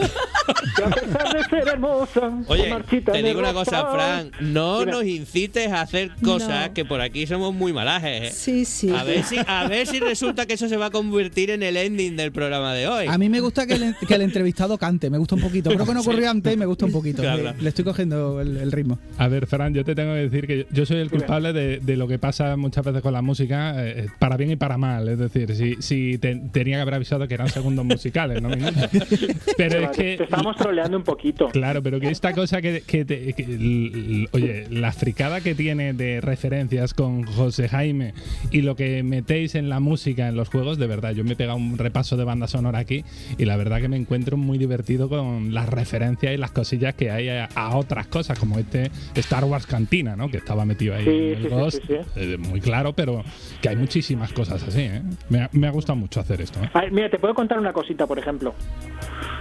Que a pesar de ser hermosa. Oye, te digo una cosa. Fran, no Dime. nos incites a hacer cosas No. que por aquí somos muy malajes. ¿eh? Sí, sí. A ver, si, a ver si resulta que eso se va a convertir en el ending del programa de hoy. A mí me gusta que el, que el entrevistado cante, me gusta un poquito. Creo que no ocurrió antes y me gusta un poquito. Claro, Le- claro. Le estoy cogiendo el, el ritmo. A ver, Fran, yo te tengo que decir que yo soy el culpable de, de lo que pasa muchas veces con la música, eh, para bien y para mal. Es decir, si, si te- tenía que haber avisado que eran segundos musicales, no minutos. *laughs* Pero es Te que. estamos troleando un poquito. Claro, pero que esta cosa que, que te- que l- oye, la fricada que tiene de referencias con José Jaime y lo que metéis en la música en los juegos, de verdad, yo me he pegado un repaso de banda sonora aquí y la verdad que me encuentro muy divertido con las referencias y las cosillas que hay a, a otras cosas, como este Star Wars Cantina, ¿no? Que estaba metido ahí Sí, en el sí, sí, Ghost, sí, sí. eh, muy claro, pero que hay muchísimas cosas así, ¿eh? Me ha, me ha gustado mucho hacer esto, ¿eh? A ver, mira, te puedo contar una cosita, por ejemplo.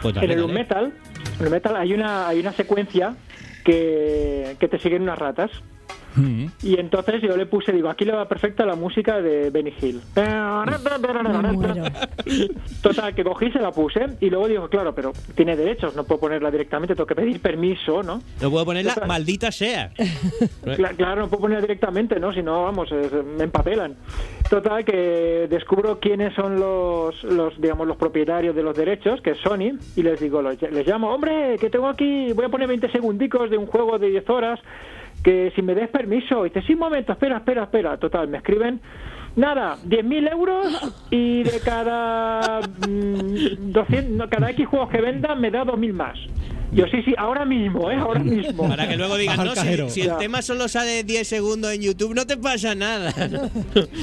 Pues dale, en el. Metal, en el Metal hay una hay una secuencia que, que te siguen unas ratas. Mm. Y entonces yo le puse, digo, aquí le va perfecta la música de Benny Hill. Total, que cogí, se la puse y luego digo, claro, pero tiene derechos, no puedo ponerla directamente, tengo que pedir permiso, ¿no? No puedo ponerla, Total. maldita sea. Cla- claro, no puedo ponerla directamente, ¿no? Si no, vamos, es- me empapelan. Total, que descubro quiénes son los, los, digamos, los propietarios de los derechos, que es Sony, y les digo, los- les llamo, hombre, que tengo aquí, voy a poner 20 segundicos de un juego de 10 horas, que si me des permiso, y dice, sí, un momento, espera, espera, espera. Total, me escriben, nada, 10.000 euros y de cada, mm, 200, no, cada X juegos que venda me da 2.000 más. Yo sí, sí, ahora mismo, ¿eh? Ahora mismo. Para que luego digan, no, si, si el Ya. tema solo sale 10 segundos en YouTube, no te pasa nada.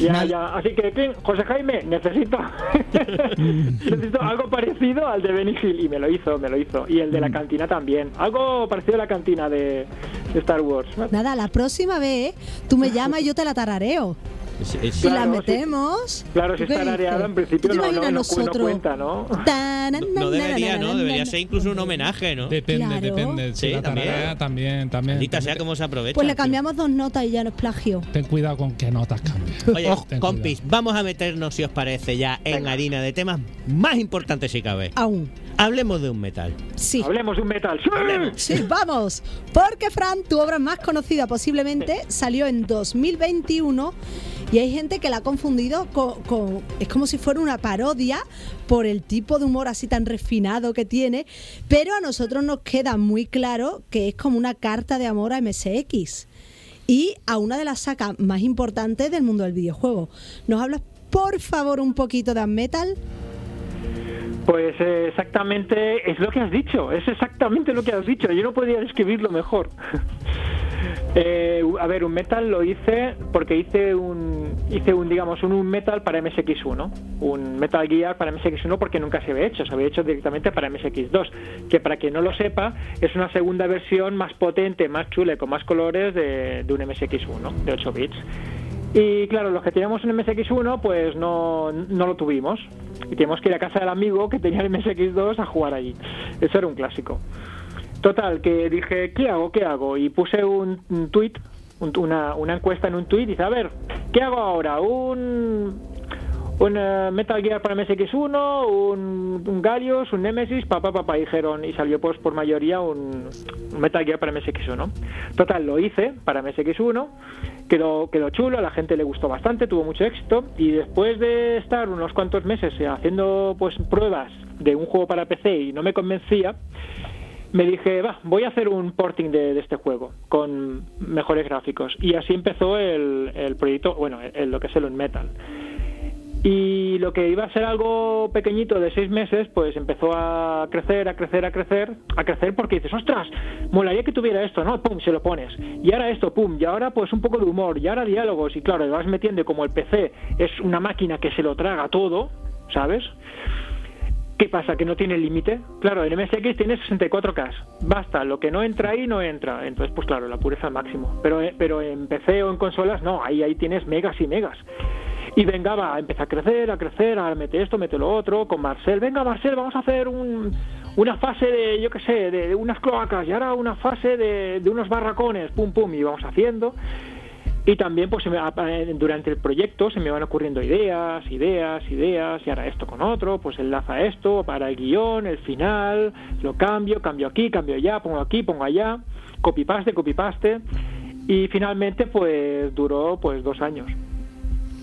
Ya, ya. Así que. José Jaime, necesito *laughs* necesito algo parecido al de Benny Hill. Y me lo hizo, me lo hizo. Y el de la cantina también. Algo parecido a la cantina de, de Star Wars. Nada, la próxima vez tú me llamas y yo te la tarareo. Si la metemos. Claro, si ¿tú qué está areada, en principio ¿Tú te no, no, imaginas no, no nosotros? cuenta, *laughs* ¿no? No, debería, ¿no? Debería ser incluso un homenaje, ¿no? Depende, Claro. depende. Si Sí, la también. tarea también, también. Maldita sea cómo se aprovecha. Pues le cambiamos dos notas y ya no es plagio. Ten cuidado con qué notas cambias. *laughs* Oye, Ten compis, vamos a meternos, si os parece, ya en harina de temas más importantes si cabe. Aún. Hablemos de un metal. Sí. Hablemos de un metal. ¡Sí! Sí, vamos. Porque, Fran, tu obra más conocida posiblemente salió en 2021 y hay gente que la ha confundido con, Es como si fuera una parodia por el tipo de humor así tan refinado que tiene, pero a nosotros nos queda muy claro que es como una carta de amor a MSX y a una de las sacas más importantes del mundo del videojuego. ¿Nos hablas, por favor, un poquito de Metal? Pues eh, exactamente es lo que has dicho. Es exactamente lo que has dicho. Yo no podría describirlo mejor. *laughs* Eh, a ver, un metal lo hice porque hice un, hice un, digamos, un, metal para MSX1, un Metal Gear para MSX1 porque nunca se había hecho, se había hecho directamente para MSX2, que para quien no lo sepa es una segunda versión más potente, más chula, con más colores de, de un MSX1 de 8 bits. Y claro, los que teníamos un MSX1 pues no, no lo tuvimos y teníamos que ir a casa del amigo que tenía el MSX2 a jugar allí. Eso era un clásico. Total, que dije, ¿qué hago? ¿Qué hago? Y puse un, tweet, un- una, una encuesta en un tweet y dice, a ver, ¿qué hago ahora? ¿Un, un eh, Metal Gear para MSX1, un, un Galios, un Nemesis, papá, papá, dijeron, y salió pues por mayoría un, Metal Gear para MSX1. Total, lo hice para MSX1, quedó, quedó chulo, a la gente le gustó bastante, tuvo mucho éxito, y después de estar unos cuantos meses haciendo pues pruebas de un juego para PC y no me convencía, me dije, va, voy a hacer un porting de, de este juego con mejores gráficos. Y así empezó el, el proyecto, bueno, el- lo que es el Unmetal. Y lo que iba a ser algo pequeñito de seis meses, pues empezó a crecer, a crecer, a crecer, a crecer porque dices, ostras, molaría que tuviera esto, ¿no? Pum, se lo pones. Y ahora esto, pum, y ahora pues un poco de humor, y ahora diálogos, y claro, vas metiendo como el PC es una máquina que se lo traga todo, ¿sabes? ¿Qué pasa? ¿Que no tiene límite? Claro, en MSX tiene 64K. Basta, lo que no entra ahí no entra. Entonces, pues claro, la pureza al máximo. Pero, eh, pero en PC o en consolas, no, ahí, ahí tienes megas y megas. Y venga, va, empieza a crecer, a crecer, ahora mete esto, mete lo otro, con Marcel. Venga, Marcel, vamos a hacer un, una fase de, yo qué sé, de, unas cloacas y ahora una fase de unos barracones, pum, pum, y vamos haciendo. Y también, pues eh, durante el proyecto se me van ocurriendo ideas, ideas, ideas, y ahora esto con otro, pues enlaza esto para el guion, el final, lo cambio, cambio aquí, cambio allá, pongo aquí, pongo allá, copy paste, copy paste, y finalmente, pues duró pues dos años,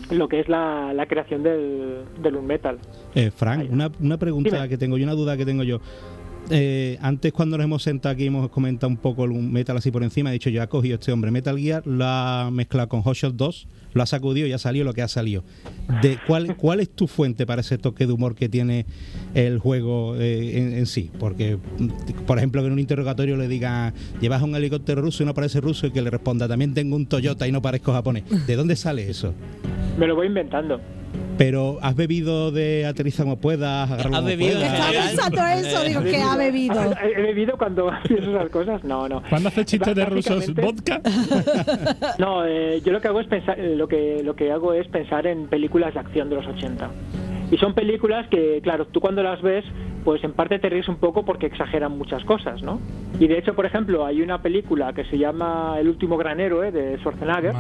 lo que es la, la creación del, del Unmetal. Eh, Frank, una, una pregunta Dime. que tengo yo, una duda que tengo yo. Eh, antes cuando nos hemos sentado aquí hemos comentado un poco el metal así por encima, he dicho yo ha cogido este hombre Metal Gear, lo ha mezclado con Hot Shot 2, lo ha sacudido y ha salido lo que ha salido. Cuál, ¿Cuál es tu fuente para ese toque de humor que tiene el juego eh, en, en sí? Porque, por ejemplo, que en un interrogatorio le diga llevas un helicóptero ruso y no parece ruso y que le responda también tengo un Toyota y no parezco japonés. ¿De dónde sale eso? Me lo voy inventando. Pero has bebido de aterriza como puedas, agarra ¿Has como bebido? puedas? Pensando eso, digo, que ha bebido. *laughs* ¿He bebido cuando *laughs* pienso esas cosas? No, no. ¿Cuándo haces chistes de rusos? ¿Vodka? *laughs* No, eh, yo lo que hago es pensar, eh, lo que lo que hago es pensar en películas de acción de los 80. Y son películas que, claro, tú cuando las ves, pues en parte te ríes un poco porque exageran muchas cosas, ¿no? Y de hecho, por ejemplo, hay una película que se llama El último gran héroe de Schwarzenegger,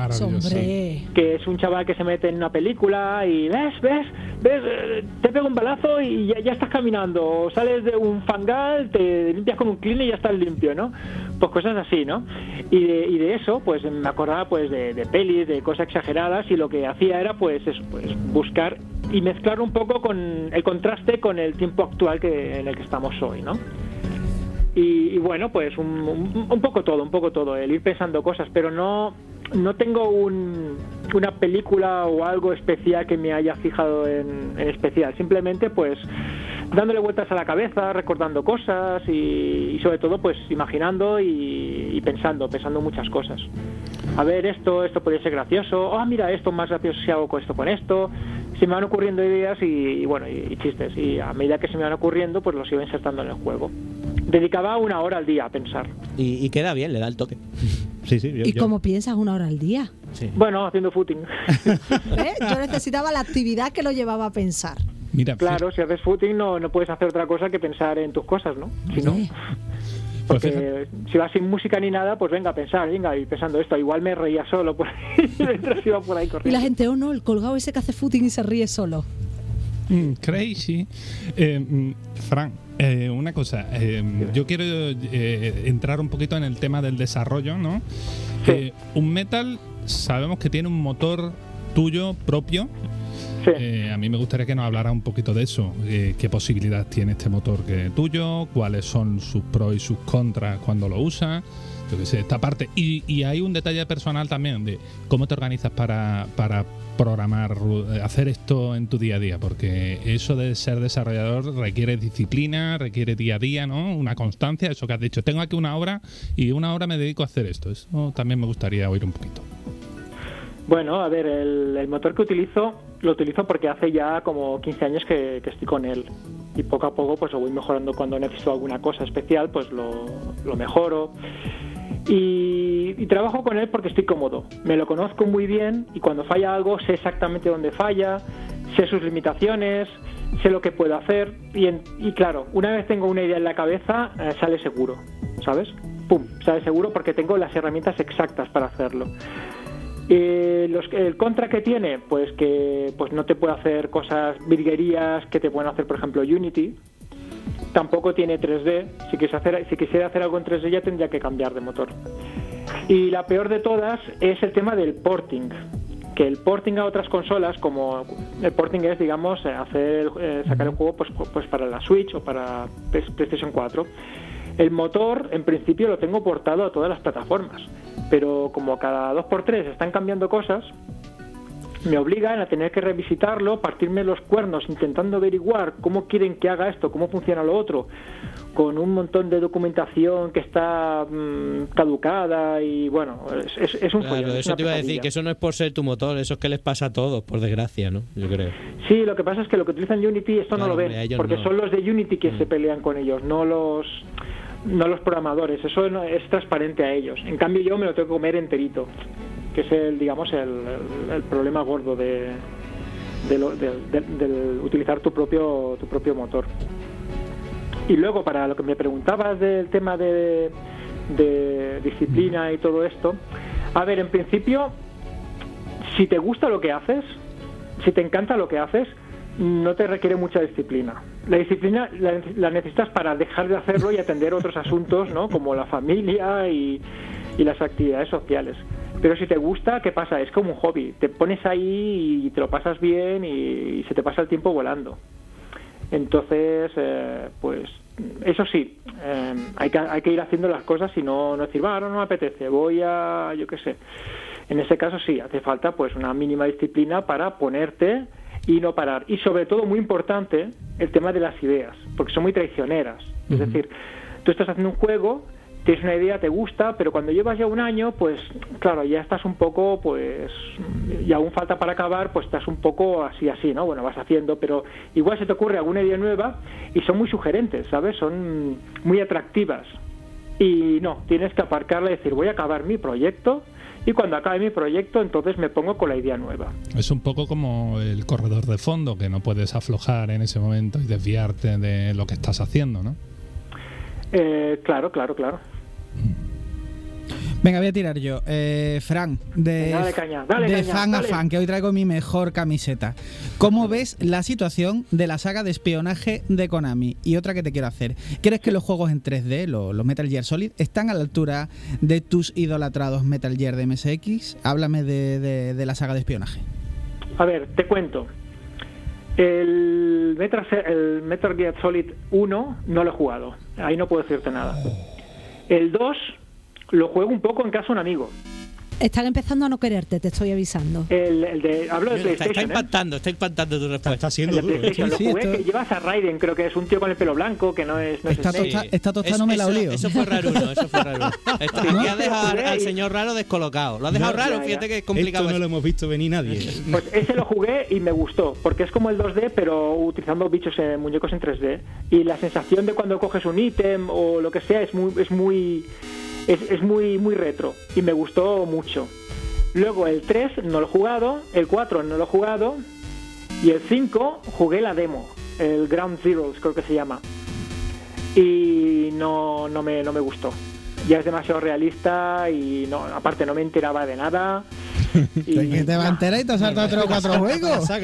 que es un chaval que se mete en una película y ves, ves, ves, eh, te pega un balazo y ya, ya estás caminando, o sales de un fangal, te limpias con un clean y ya estás limpio, ¿no? Pues cosas así, ¿no? Y de, y de eso, pues me acordaba pues de, de pelis, de cosas exageradas y lo que hacía era pues eso, pues buscar y mezclar un poco con el contraste con el tiempo actual que en el que estamos hoy, ¿no? Y, y bueno, pues un, un- poco todo, un poco todo, el ir pensando cosas, pero no, no tengo un- una película o algo especial que me haya fijado en, en especial, simplemente pues dándole vueltas a la cabeza, recordando cosas y, sobre todo pues imaginando y, pensando, pensando muchas cosas. A ver, esto, esto podría ser gracioso, ah, mira, esto más gracioso si hago con esto con esto. Se me van ocurriendo ideas y, y bueno, y chistes. Y a medida que se me van ocurriendo, pues los iba insertando en el juego. Dedicaba una hora al día a pensar. Y, y queda bien, le da el toque. Sí, sí. yo- ¿Y yo- cómo piensas una hora al día? Sí. Bueno, haciendo footing. *laughs* ¿Eh? Yo necesitaba la actividad que lo llevaba a pensar. Mira, claro, si haces footing no, no puedes hacer otra cosa que pensar en tus cosas, ¿no? Si no, pues porque fíjate, si vas sin música ni nada, pues venga a pensar, venga, y pensando esto, igual me reía solo por ahí, *laughs* mientras iba por ahí Y la corriendo. gente, oh no, el colgado ese que hace footing y se ríe solo. Mm, crazy. Eh, mm, Fran, eh, una cosa. eh, yo quiero entrar un poquito en el tema del desarrollo, ¿no? Sí. Un metal, sabemos que tiene un motor tuyo propio. Sí. Eh, a mí me gustaría que nos hablara un poquito de eso. Eh, ¿Qué posibilidad tiene este motor que tuyo? ¿Cuáles son sus pros y sus contras cuando lo usas? Yo qué sé, esta parte. Y, y hay un detalle personal también de cómo te organizas para, para programar, eh, hacer esto en tu día a día. Porque eso de ser desarrollador requiere disciplina, requiere día a día, ¿no? Una constancia. Eso que has dicho, tengo aquí una hora y una hora me dedico a hacer esto. Eso también me gustaría oír un poquito. Bueno, a ver, el, el motor que utilizo lo utilizo porque hace ya como 15 años que, que estoy con él. Y poco a poco pues lo voy mejorando cuando necesito alguna cosa especial pues lo, lo mejoro. Y, y trabajo con él porque estoy cómodo. Me lo conozco muy bien y cuando falla algo sé exactamente dónde falla sé sus limitaciones sé lo que puedo hacer. Y, en- y claro una vez tengo una idea en la cabeza eh, sale seguro sabes pum sale seguro porque tengo las herramientas exactas para hacerlo Eh, los, el contra que tiene, pues que pues no te puede hacer cosas virguerías que te pueden hacer, por ejemplo, Unity. Tampoco tiene 3D. Si quisiera, hacer, si quisiera hacer algo en 3D ya tendría que cambiar de motor. Y la peor de todas es el tema del porting. Que el porting a otras consolas, como el porting es, digamos, hacer eh, sacar el juego pues, pues para la Switch o para PlayStation 4. El motor, en principio, lo tengo portado a todas las plataformas, pero como cada 2x3 están cambiando cosas, me obligan a tener que revisitarlo, partirme los cuernos intentando averiguar cómo quieren que haga esto, cómo funciona lo otro, con un montón de documentación que está mm, caducada y bueno, es, es- es un Claro, follón, es eso te iba a decir, que eso no es por ser tu motor, eso es que les pasa a todos, por desgracia, ¿no? Yo creo. Sí, lo que pasa es que lo que utilizan Unity esto no lo ven, porque no. son los de Unity que se pelean con ellos, no los no los programadores. Eso es transparente a ellos. En cambio yo me lo tengo que comer enterito, que es el digamos el, problema gordo de, utilizar tu propio tu propio motor. Y luego para lo que me preguntabas del tema de, de disciplina y todo esto, a ver, en principio si te gusta lo que haces, si te encanta lo que haces, no te requiere mucha disciplina. La disciplina la, necesitas para dejar de hacerlo y atender otros asuntos, ¿no? Como la familia y, y las actividades sociales. Pero si te gusta, ¿qué pasa? Es como un hobby. Te pones ahí y te lo pasas bien y, se te pasa el tiempo volando. Entonces, eh, pues eso sí, eh, hay, que, hay que ir haciendo las cosas y no, no decir, va, ahora no me apetece, voy a, yo qué sé. En ese caso sí, hace falta pues una mínima disciplina para ponerte y no parar. Y sobre todo, muy importante, el tema de las ideas, porque son muy traicioneras. Es decir, tú estás haciendo un juego, tienes una idea, te gusta, pero cuando llevas ya un año, pues claro, ya estás un poco, pues, y aún falta para acabar, pues estás un poco así, así, ¿no? Bueno, vas haciendo, pero igual se te ocurre alguna idea nueva y son muy sugerentes, ¿sabes? Son muy atractivas. Y no, tienes que aparcarla y decir, voy a acabar mi proyecto y cuando acabe mi proyecto, entonces me pongo con la idea nueva. Es un poco como el corredor de fondo, que no puedes aflojar en ese momento y desviarte de lo que estás haciendo, ¿no? Eh, claro, claro, claro. Venga, voy a tirar yo. Eh, Fran, de, Venga, dale caña, dale de caña, fan dale. a fan, que hoy traigo mi mejor camiseta. ¿Cómo ves la situación de la saga de espionaje de Konami? Y otra que te quiero hacer. ¿Crees que los juegos en 3D, lo- los, Metal Gear Solid, están a la altura de tus idolatrados Metal Gear de MSX? Háblame de, de- de la saga de espionaje. A ver, te cuento. El Metal, el Metal Gear Solid 1 no lo he jugado. Ahí no puedo decirte nada. El 2 lo juego un poco en casa de un amigo. Están empezando a no quererte, te estoy avisando. El, el de, hablo de Está, está PlayStation. ¿eh? impactando, está impactando tu respuesta. Está El siendo duro. ¿eh? PlayStation, Sí, lo jugué, esto- que llevas a Raiden, creo que es un tío con el pelo blanco, que no es, no es Esta, tosta- esta tostada no me la eso, olío. Eso fue raro, uno, eso fue raro. *laughs* Esto, ¿No? dejado al, señor raro descolocado. Lo has dejado No, raro, ya, ya. fíjate que es complicado. Esto no lo hemos visto venir nadie. Pues ese lo jugué y me gustó, porque es como el 2D, pero utilizando bichos, eh, muñecos en 3D. Y la sensación de cuando coges un ítem o lo que sea es muy, es muy, es, es muy, muy retro y me gustó mucho. Luego el 3 no lo he jugado, el 4 no lo he jugado y el 5 jugué la demo, el Ground Zeroes creo que se llama. Y no, no, me, no me gustó. Ya es demasiado realista y no, aparte no me enteraba de nada. *laughs* Y, que te va a enterar y te has saltado tres o cuatro juegos. *laughs*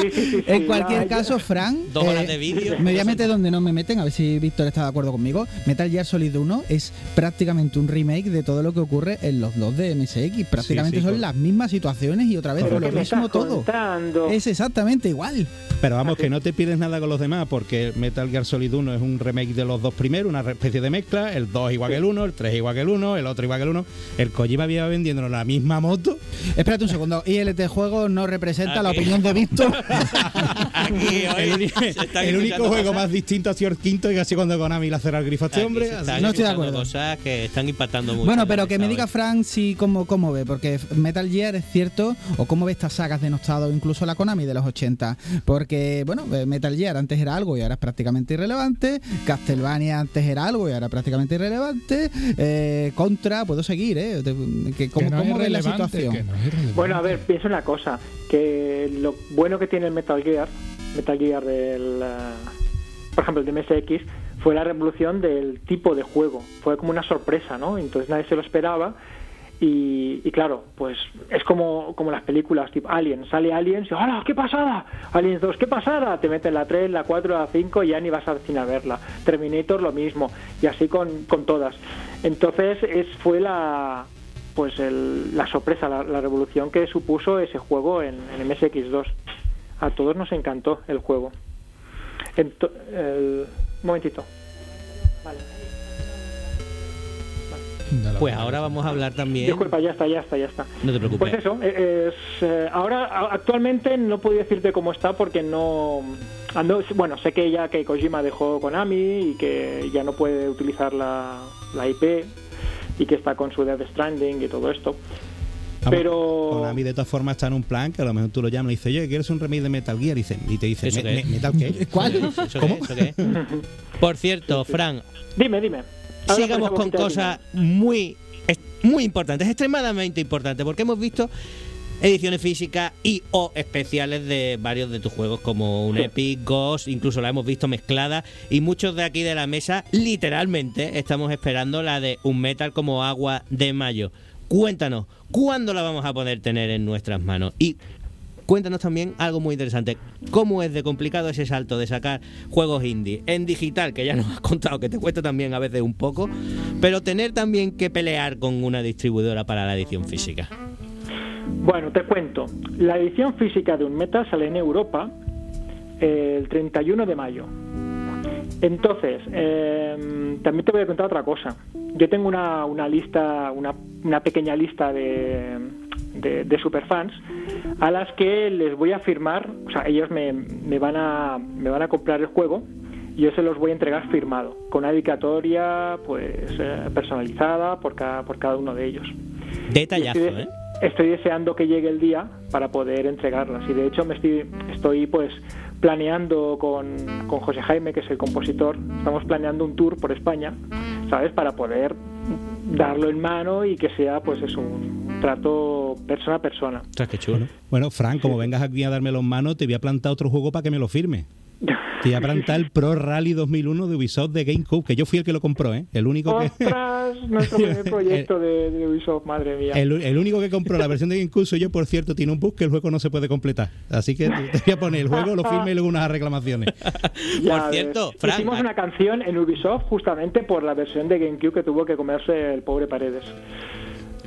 Sí, sí, sí, En cualquier ya- caso, Fran, eh, Dos horas de vídeo. me voy a meter donde no me meten, a ver si Víctor está de acuerdo conmigo. Metal Gear Solid 1 es prácticamente un remake de todo lo que ocurre en los dos de MSX. Prácticamente sí, son correcto. las mismas situaciones y otra vez lo ¿qué me mismo todo. contando? Es exactamente igual. Pero vamos, que no te pierdes nada con los demás, porque Metal Gear Solid 1 es un remake de los dos primeros, una especie de mezcla, el 2 igual que el 1, el 3 igual que el 1, el otro igual que el 1. El Kojima había vendiéndonos la misma moto. Espérate un segundo. ILT Juego no representa la opinión de Víctor. Aquí *laughs* hoy El, único juego cosas- más distinto ha sido el quinto y casi cuando Konami le hace el grifo a este aquí hombre. No estoy de acuerdo. cosas que están impactando mucho. Bueno, en la pero que me diga hoy. Fran si cómo, cómo ve, porque Metal Gear es cierto, o cómo ve estas sagas denostado, incluso la Konami de los 80. Porque, bueno, eh, Metal Gear antes era algo y ahora es prácticamente irrelevante. Castlevania antes era algo y ahora es prácticamente irrelevante. Eh, Contra, puedo seguir, ¿eh? Que- ¿Cómo, que no cómo es ves la situación? que no es relevante. Bueno, a ver, pienso una cosa, que lo bueno que tiene el Metal Gear, Metal Gear del, eh, por ejemplo, el de MSX, fue la revolución del tipo de juego. Fue como una sorpresa, ¿no? Entonces nadie se lo esperaba Y, y claro, pues es como, como las películas, tipo Alien, sale Alien, y ¡hola, qué pasada! Aliens 2, qué pasada! Te meten la 3, la 4, la 5 y ya ni vas al cine a verla. Terminator lo mismo, y así con, con todas. Entonces es, fue la pues el- la sorpresa, la, revolución que supuso ese juego en, en MSX2. A todos nos encantó el juego. Un momentito. Vale. Pues ahora vamos a hablar también. Disculpa, ya está, ya está, ya está. No te preocupes. Pues eso, eh, es, eh, ahora actualmente no puedo decirte cómo está porque no ando, bueno, sé que ya que Kojima dejó Konami y que ya no puede utilizar la, la IP y que está con su Death Stranding y todo esto. Vamos, Pero Konami de todas formas está en un plan que a lo mejor tú lo llamas y dices, oye, ¿quieres un remake de Metal Gear? Y, dice- y te dice, ¿Eso "Me- qué es? me- ¿Metal qué? ¿Cuál? ¿Eso qué? ¿Eso qué? *laughs* Por cierto, Fran, dime, dime. Ahora sigamos con cosas muy, muy importantes, extremadamente importantes, porque hemos visto ediciones físicas y o especiales de varios de tus juegos como un. Epic, Ghost, incluso la hemos visto mezclada y muchos de aquí de la mesa literalmente estamos esperando la de un metal como agua de mayo. Cuéntanos, ¿cuándo la vamos a poder tener en nuestras manos? Y cuéntanos también algo muy interesante. ¿Cómo es de complicado ese salto de sacar juegos indie en digital, que ya nos has contado que te cuesta también a veces un poco, pero tener también que pelear con una distribuidora para la edición física? Bueno, te cuento. La edición física de un Metal sale en Europa eh, el 31 de mayo. Entonces, eh, también te voy a contar otra cosa. Yo tengo una, una lista, una, una pequeña lista de, de, de superfans a las que les voy a firmar, o sea, ellos me, me, van a, me van a comprar el juego y yo se los voy a entregar firmado, con una dedicatoria pues eh, personalizada por cada, por cada uno de ellos. Detallazo, ¿eh? Estoy deseando que llegue el día para poder entregarlas y de hecho me estoy, estoy pues planeando con, con José Jaime, que es el compositor, estamos planeando un tour por España, ¿sabes? Para poder darlo en mano y que sea pues es un trato persona a persona. Ostras, qué chulo. Bueno, Fran, como vengas aquí a dármelo en mano, te voy a plantar otro juego para que me lo firme. *laughs* Te plantar el Pro Rally 2001 de Ubisoft de GameCube, que yo fui el que lo compró, ¿eh? El único que... ¡Ostras! Nuestro *laughs* primer proyecto de, de Ubisoft, madre mía. El, el único que compró la versión de GameCube soy yo, por cierto, tiene un bug que el juego no se puede completar. Así que te voy a poner el juego, lo firme y luego unas reclamaciones. *laughs* Ya Por cierto, ves. Fran, Hicimos a- una canción en Ubisoft justamente por la versión de GameCube que tuvo que comerse el pobre Paredes.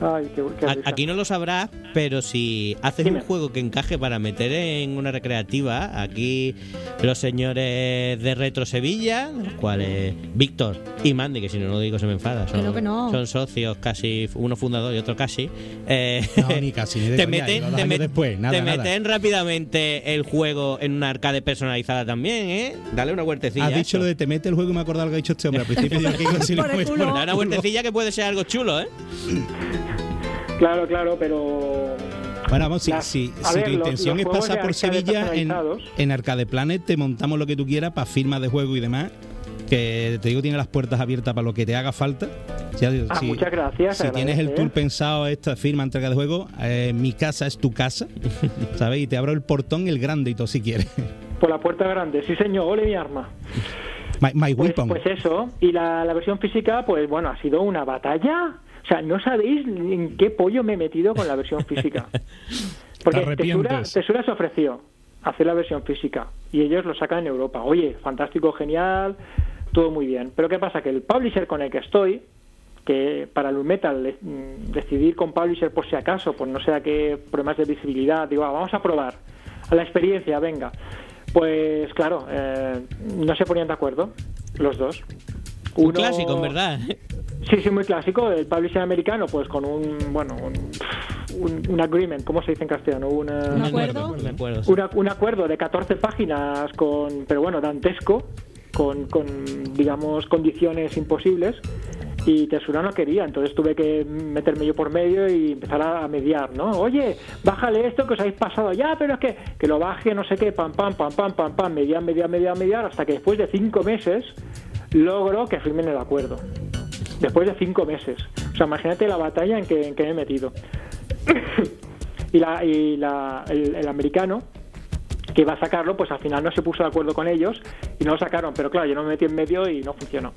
Ay, qué, qué risa. Aquí no lo sabrás, pero si haces Dime. un juego que encaje para meter en una recreativa, aquí los señores de Retro Sevilla, los cuales Víctor y Mandy, que si no lo digo se me enfada, son, Que no, son socios casi, uno fundador y otro casi, eh, No, ni casi, ni de *laughs* te meten, digo, dos te años met- después, nada, te nada. meten rápidamente el juego en una arcade personalizada también, ¿eh? Dale una vueltecilla. Has a dicho lo de te mete el juego y me he acordado lo que ha dicho este hombre. Al principio. Dale una vueltecilla que puede ser algo chulo, ¿eh? *clears throat* Claro, claro, pero Bueno, vamos, si, si, si ver, tu los- intención los es pasar por arcade Sevilla, en, en Arcade Planet te montamos lo que tú quieras para firmas de juego y demás. Que te digo, tiene las puertas abiertas para lo que te haga falta. Ah, si, muchas gracias, Si tienes el tour ¿eh? pensado, esta firma, entrega de juego, eh, mi casa es tu casa, *laughs* ¿sabes? Y te abro el portón, el grande y todo si quieres. por la puerta grande. Sí, señor, ole mi arma. My, my Pues, weapon. pues eso, y la, la versión física, pues bueno, ha sido una batalla. O sea, no sabéis en qué pollo me he metido con la versión física. *laughs* Porque Te Tesura, se ofreció hacer la versión física y ellos lo sacan en Europa. Oye, fantástico, genial, todo muy bien. Pero ¿qué pasa? Que el publisher con el que estoy, que para el Metal eh, mm, decidir con publisher por si acaso, por no sé qué problemas de visibilidad, digo, ah, vamos a probar a la experiencia, venga. Pues claro, eh, no se ponían de acuerdo los dos. Un Uno- clásico, en verdad. Sí, sí, muy clásico. El publisher americano, pues con un, bueno, un, un, un agreement, ¿cómo se dice en castellano? Una- ¿Un acuerdo? Me acuerdo. sí. una- un acuerdo de 14 páginas con, pero bueno, dantesco, con, con digamos, condiciones imposibles. Y Tesura no quería, entonces tuve que meterme yo por medio y empezar a, a mediar, ¿no? Oye, bájale esto que os habéis pasado ya, pero es que, que lo baje, no sé qué, pam, pam, pam, pam, pam, pam, mediar, mediar, mediar, mediar, hasta que después de cinco meses logro que firmen el acuerdo. Después de cinco meses. O sea, imagínate la batalla en que, me he metido. *coughs* y la, y la, el, el americano que iba a sacarlo, pues al final no se puso de acuerdo con ellos y no lo sacaron. Pero claro, yo no me metí en medio y no funcionó.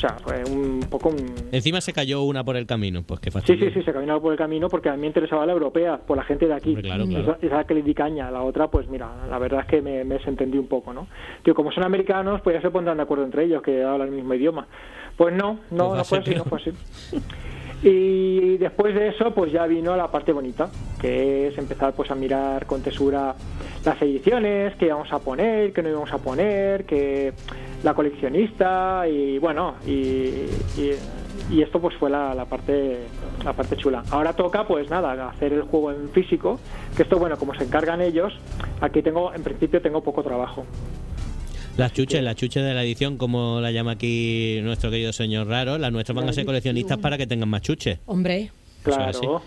O sea, fue un poco un... Encima se cayó una por el camino, pues qué Sí, fastidio. sí, sí, se caminaba por el camino porque a mí me interesaba la europea, por la gente de aquí. Hombre, claro, claro. Esa, esa que le di caña. La otra, pues mira, la verdad es que me, me desentendí un poco, ¿no? Tío, como son americanos, pues ya se pondrán de acuerdo entre ellos, que hablan el mismo idioma. Pues no, no, Pues no fue así, no fue así. *laughs* Y después de eso, pues ya vino la parte bonita, que es empezar pues a mirar con tesura las ediciones, que íbamos a poner, que no íbamos a poner, que la coleccionista y bueno, y, y- y esto pues fue la, la parte la parte chula. Ahora toca pues nada, hacer el juego en físico, que esto bueno, como se encargan ellos, aquí tengo en principio tengo poco trabajo. Las chuches, las chuches de la edición, como la llama aquí nuestro querido señor Raro, las nuestras van a ser coleccionistas para que tengan más chuches. Hombre. Claro.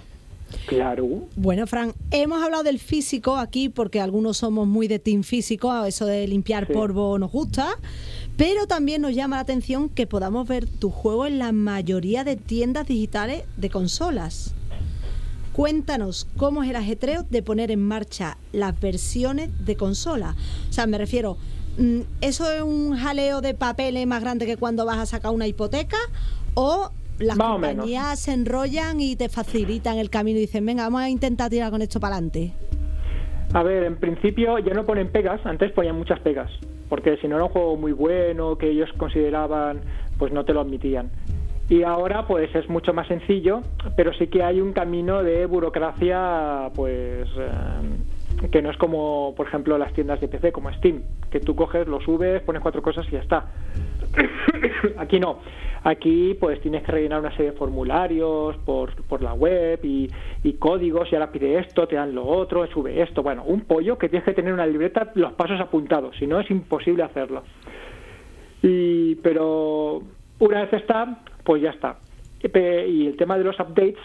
Claro. Bueno, Fran, hemos hablado del físico aquí porque algunos somos muy de team físico, eso de limpiar Sí. polvo nos gusta, pero también nos llama la atención que podamos ver tu juego en la mayoría de tiendas digitales de consolas. Cuéntanos cómo es el ajetreo de poner en marcha las versiones de consola. O sea, me refiero, ¿eso es un jaleo de papeles más grande que cuando vas a sacar una hipoteca? ¿O las Más compañías se enrollan y te facilitan el camino y dicen, venga, vamos a intentar tirar con esto para adelante? A ver, en principio ya no ponen pegas, antes ponían muchas pegas, porque si no era un juego muy bueno, que ellos consideraban, pues no te lo admitían. Y ahora pues es mucho más sencillo, pero sí que hay un camino de burocracia, pues eh, que no es como, por ejemplo, las tiendas de PC, como Steam, que tú coges, lo subes, pones cuatro cosas y ya está. *coughs* Aquí no. Aquí pues tienes que rellenar una serie de formularios por, por la web y, y códigos y ahora pide esto, te dan lo otro, sube esto. Bueno, un pollo que tienes que tener una libreta los pasos apuntados, si no es imposible hacerlo. Y, pero una vez está, pues ya está. Y el tema de los updates,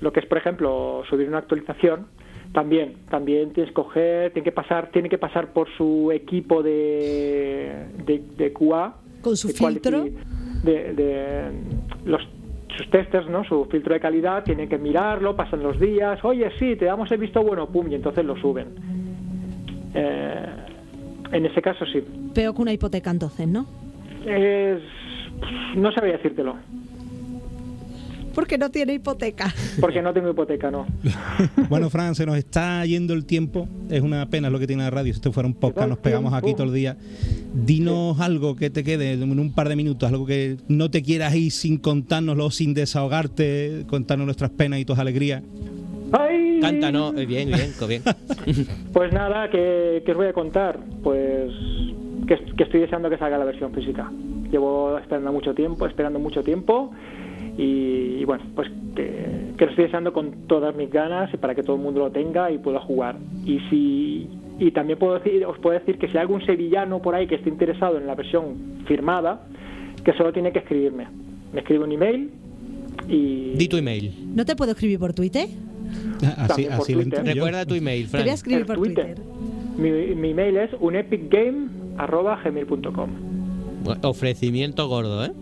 lo que es por ejemplo subir una actualización, también, también tienes que coger, tiene que pasar, tiene que pasar por su equipo de, de, de QA Con su de quality- filtro. de, de los sus testers, ¿no? Su filtro de calidad, tienen que mirarlo, pasan los días, oye, sí, te damos el visto bueno, pum, y entonces lo suben. Eh, en ese caso sí. Peor que una hipoteca entonces, ¿no? Es, no sabría decírtelo, Porque no tiene hipoteca. porque no tengo hipoteca, no. *laughs* Bueno, Fran, se nos está yendo el tiempo. Es una pena lo que tiene la radio. Si esto fuera un podcast, nos pegamos aquí todo el día. Dinos algo que te quede en un par de minutos, algo que no te quieras ir sin contárnoslo, sin desahogarte, contarnos nuestras penas y tus alegrías. ¡Ay! Cántanos, eh, bien, bien, bien. *laughs* Pues nada, ¿qué, qué os voy a contar? Pues que, que estoy deseando que salga la versión física. Llevo esperando mucho tiempo, esperando mucho tiempo y, y bueno, pues que, que lo estoy deseando con todas mis ganas y para que todo el mundo lo tenga y pueda jugar. Y si y también puedo decir, os puedo decir que si hay algún sevillano por ahí que esté interesado en la versión firmada, que solo tiene que escribirme. Me escribe un email y Di tu email. ¿No te puedo escribir por Twitter? Así, También por así Twitter. Recuerda tu email, Te voy a escribir por Twitter. Twitter. Mi, mi email es unepicgame.gmail.com Ofrecimiento gordo, ¿eh?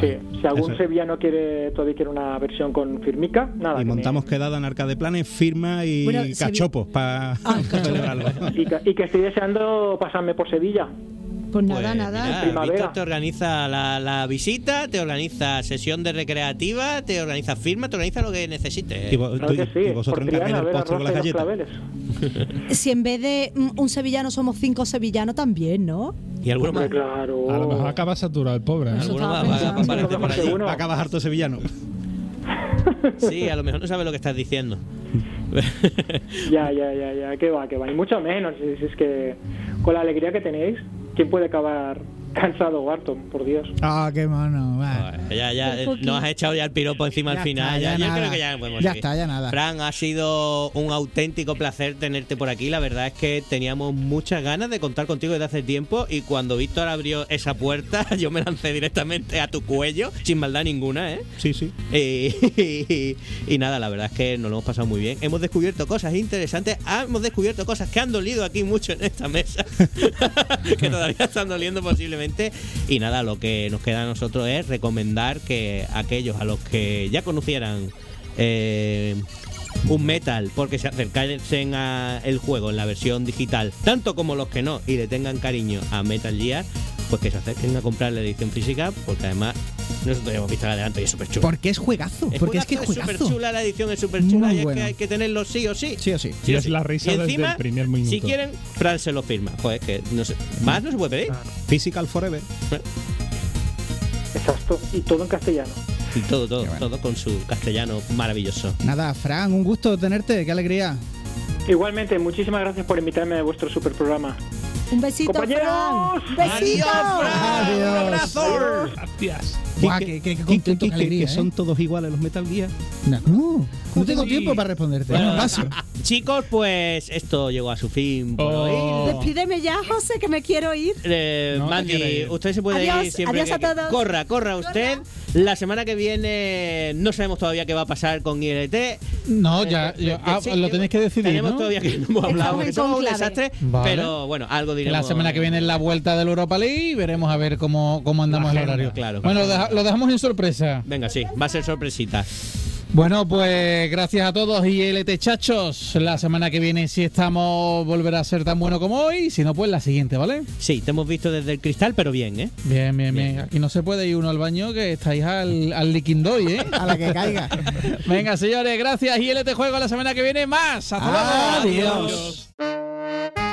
Sí, si algún Eso. sevillano quiere todavía quiere una versión con firmica, nada. Y que me- montamos quedada en Arca de Planes, firma y Bueno, cachopos para Ah, *laughs* cachopo. celebrarlo. y, que, y que estoy deseando pasarme por Sevilla. Pues nada, Pues, nada. mira. Víctor te organiza la, la visita, te organiza sesión de recreativa, te organiza firma, te organiza lo que necesites. Y, vos- Claro que tú- sí, y vosotros encargáis postre con. *laughs* Si en vez de mm, un sevillano somos cinco sevillanos también, ¿no? Y alguno más. claro. A lo mejor acaba saturado el pobre. ¿eh? Alguno más va, va a aparecer por allí. Acabas harto sevillano. *laughs* Sí, a lo mejor no sabes lo que estás diciendo. Ya, ya, ya, ya, que va, que va. Y mucho menos, si, si es que con la alegría que tenéis, ¿quién puede acabar cansado o harto? Por Dios. Ah, qué mono. Joder, ya, ya, eh, nos has echado ya el piropo encima Ya al final. está, ya, ya creo que ya podemos Ya seguir. está, ya nada. Fran, ha sido un auténtico placer tenerte por aquí. La verdad es que teníamos muchas ganas de contar contigo desde hace tiempo y cuando Víctor abrió esa puerta, *laughs* yo me lancé directamente a tu cuello, sin maldad ninguna, ¿eh? Sí, sí. Y, *laughs* y- y nada, la verdad es que nos lo hemos pasado muy bien. Hemos descubierto cosas interesantes, ah, hemos descubierto cosas que han dolido aquí mucho en esta mesa, *laughs* que todavía están doliendo posiblemente. Y nada, lo que nos queda a nosotros es recomendar que aquellos a los que ya conocieran eh, un metal porque se acercasen a el juego en la versión digital, tanto como los que no y le tengan cariño a Metal Gear, pues que se acerquen a comprar la edición física, porque además nosotros ya hemos visto la adelanto y es súper chula. Porque es juegazo. porque es que es súper juegazo. chula, la edición es súper chula Muy y es bueno. que hay que tenerlo sí o sí. Sí o sí. Y es la risa Y desde encima, el primer minuto. Si quieren, Fran se lo firma. Joder, que no sé. Más no se puede pedir. Physical Forever. Exacto. Y todo en castellano. Y todo, todo, bueno. todo con su castellano maravilloso. Nada, Fran, un gusto tenerte, qué alegría. Igualmente, muchísimas gracias por invitarme a vuestro super programa. Un besito, Compañeros. Fran. Un besito. Adiós. ¡Un abrazo! Gracias. Qué, qué- qué Quique, contento, Quique, qué alegría, que ¿eh? son todos iguales los Metal Gear. No, no, no tengo Sí. tiempo para responderte. Bueno, Un paso. *laughs* Chicos, pues esto llegó a su fin por Oh. hoy. Despídeme ya, José, que me quiero ir. Eh, No Mandy, usted se puede Adiós, ir siempre. adiós a todos. Corra, corra usted. La semana que viene no sabemos todavía qué va a pasar con ILT. No, ya, Eh, eh, ah, sí, lo eh, tenéis que decidir, Tenemos ¿no? todavía que no hemos hablado, porque somos un desastre. Vale. Pero bueno, algo diremos. La semana que viene es la vuelta del Europa League y veremos a ver cómo, cómo andamos el horario. claro. Bueno, lo, deja- lo dejamos en sorpresa. Venga, sí, va a ser sorpresita. Bueno, pues gracias a todos y LT chachos. La semana que viene, si estamos, volverá a ser tan bueno como hoy. Si no, pues la siguiente, ¿vale? Sí, te hemos visto desde el cristal, pero bien, ¿eh? Bien, bien, bien. Bien. Aquí no se puede ir uno al baño que estáis al, al liquindoy, ¿eh? *laughs* A la que caiga. Venga, señores, gracias. Y LT Juego la semana que viene más. Hasta luego. Adiós. Adiós.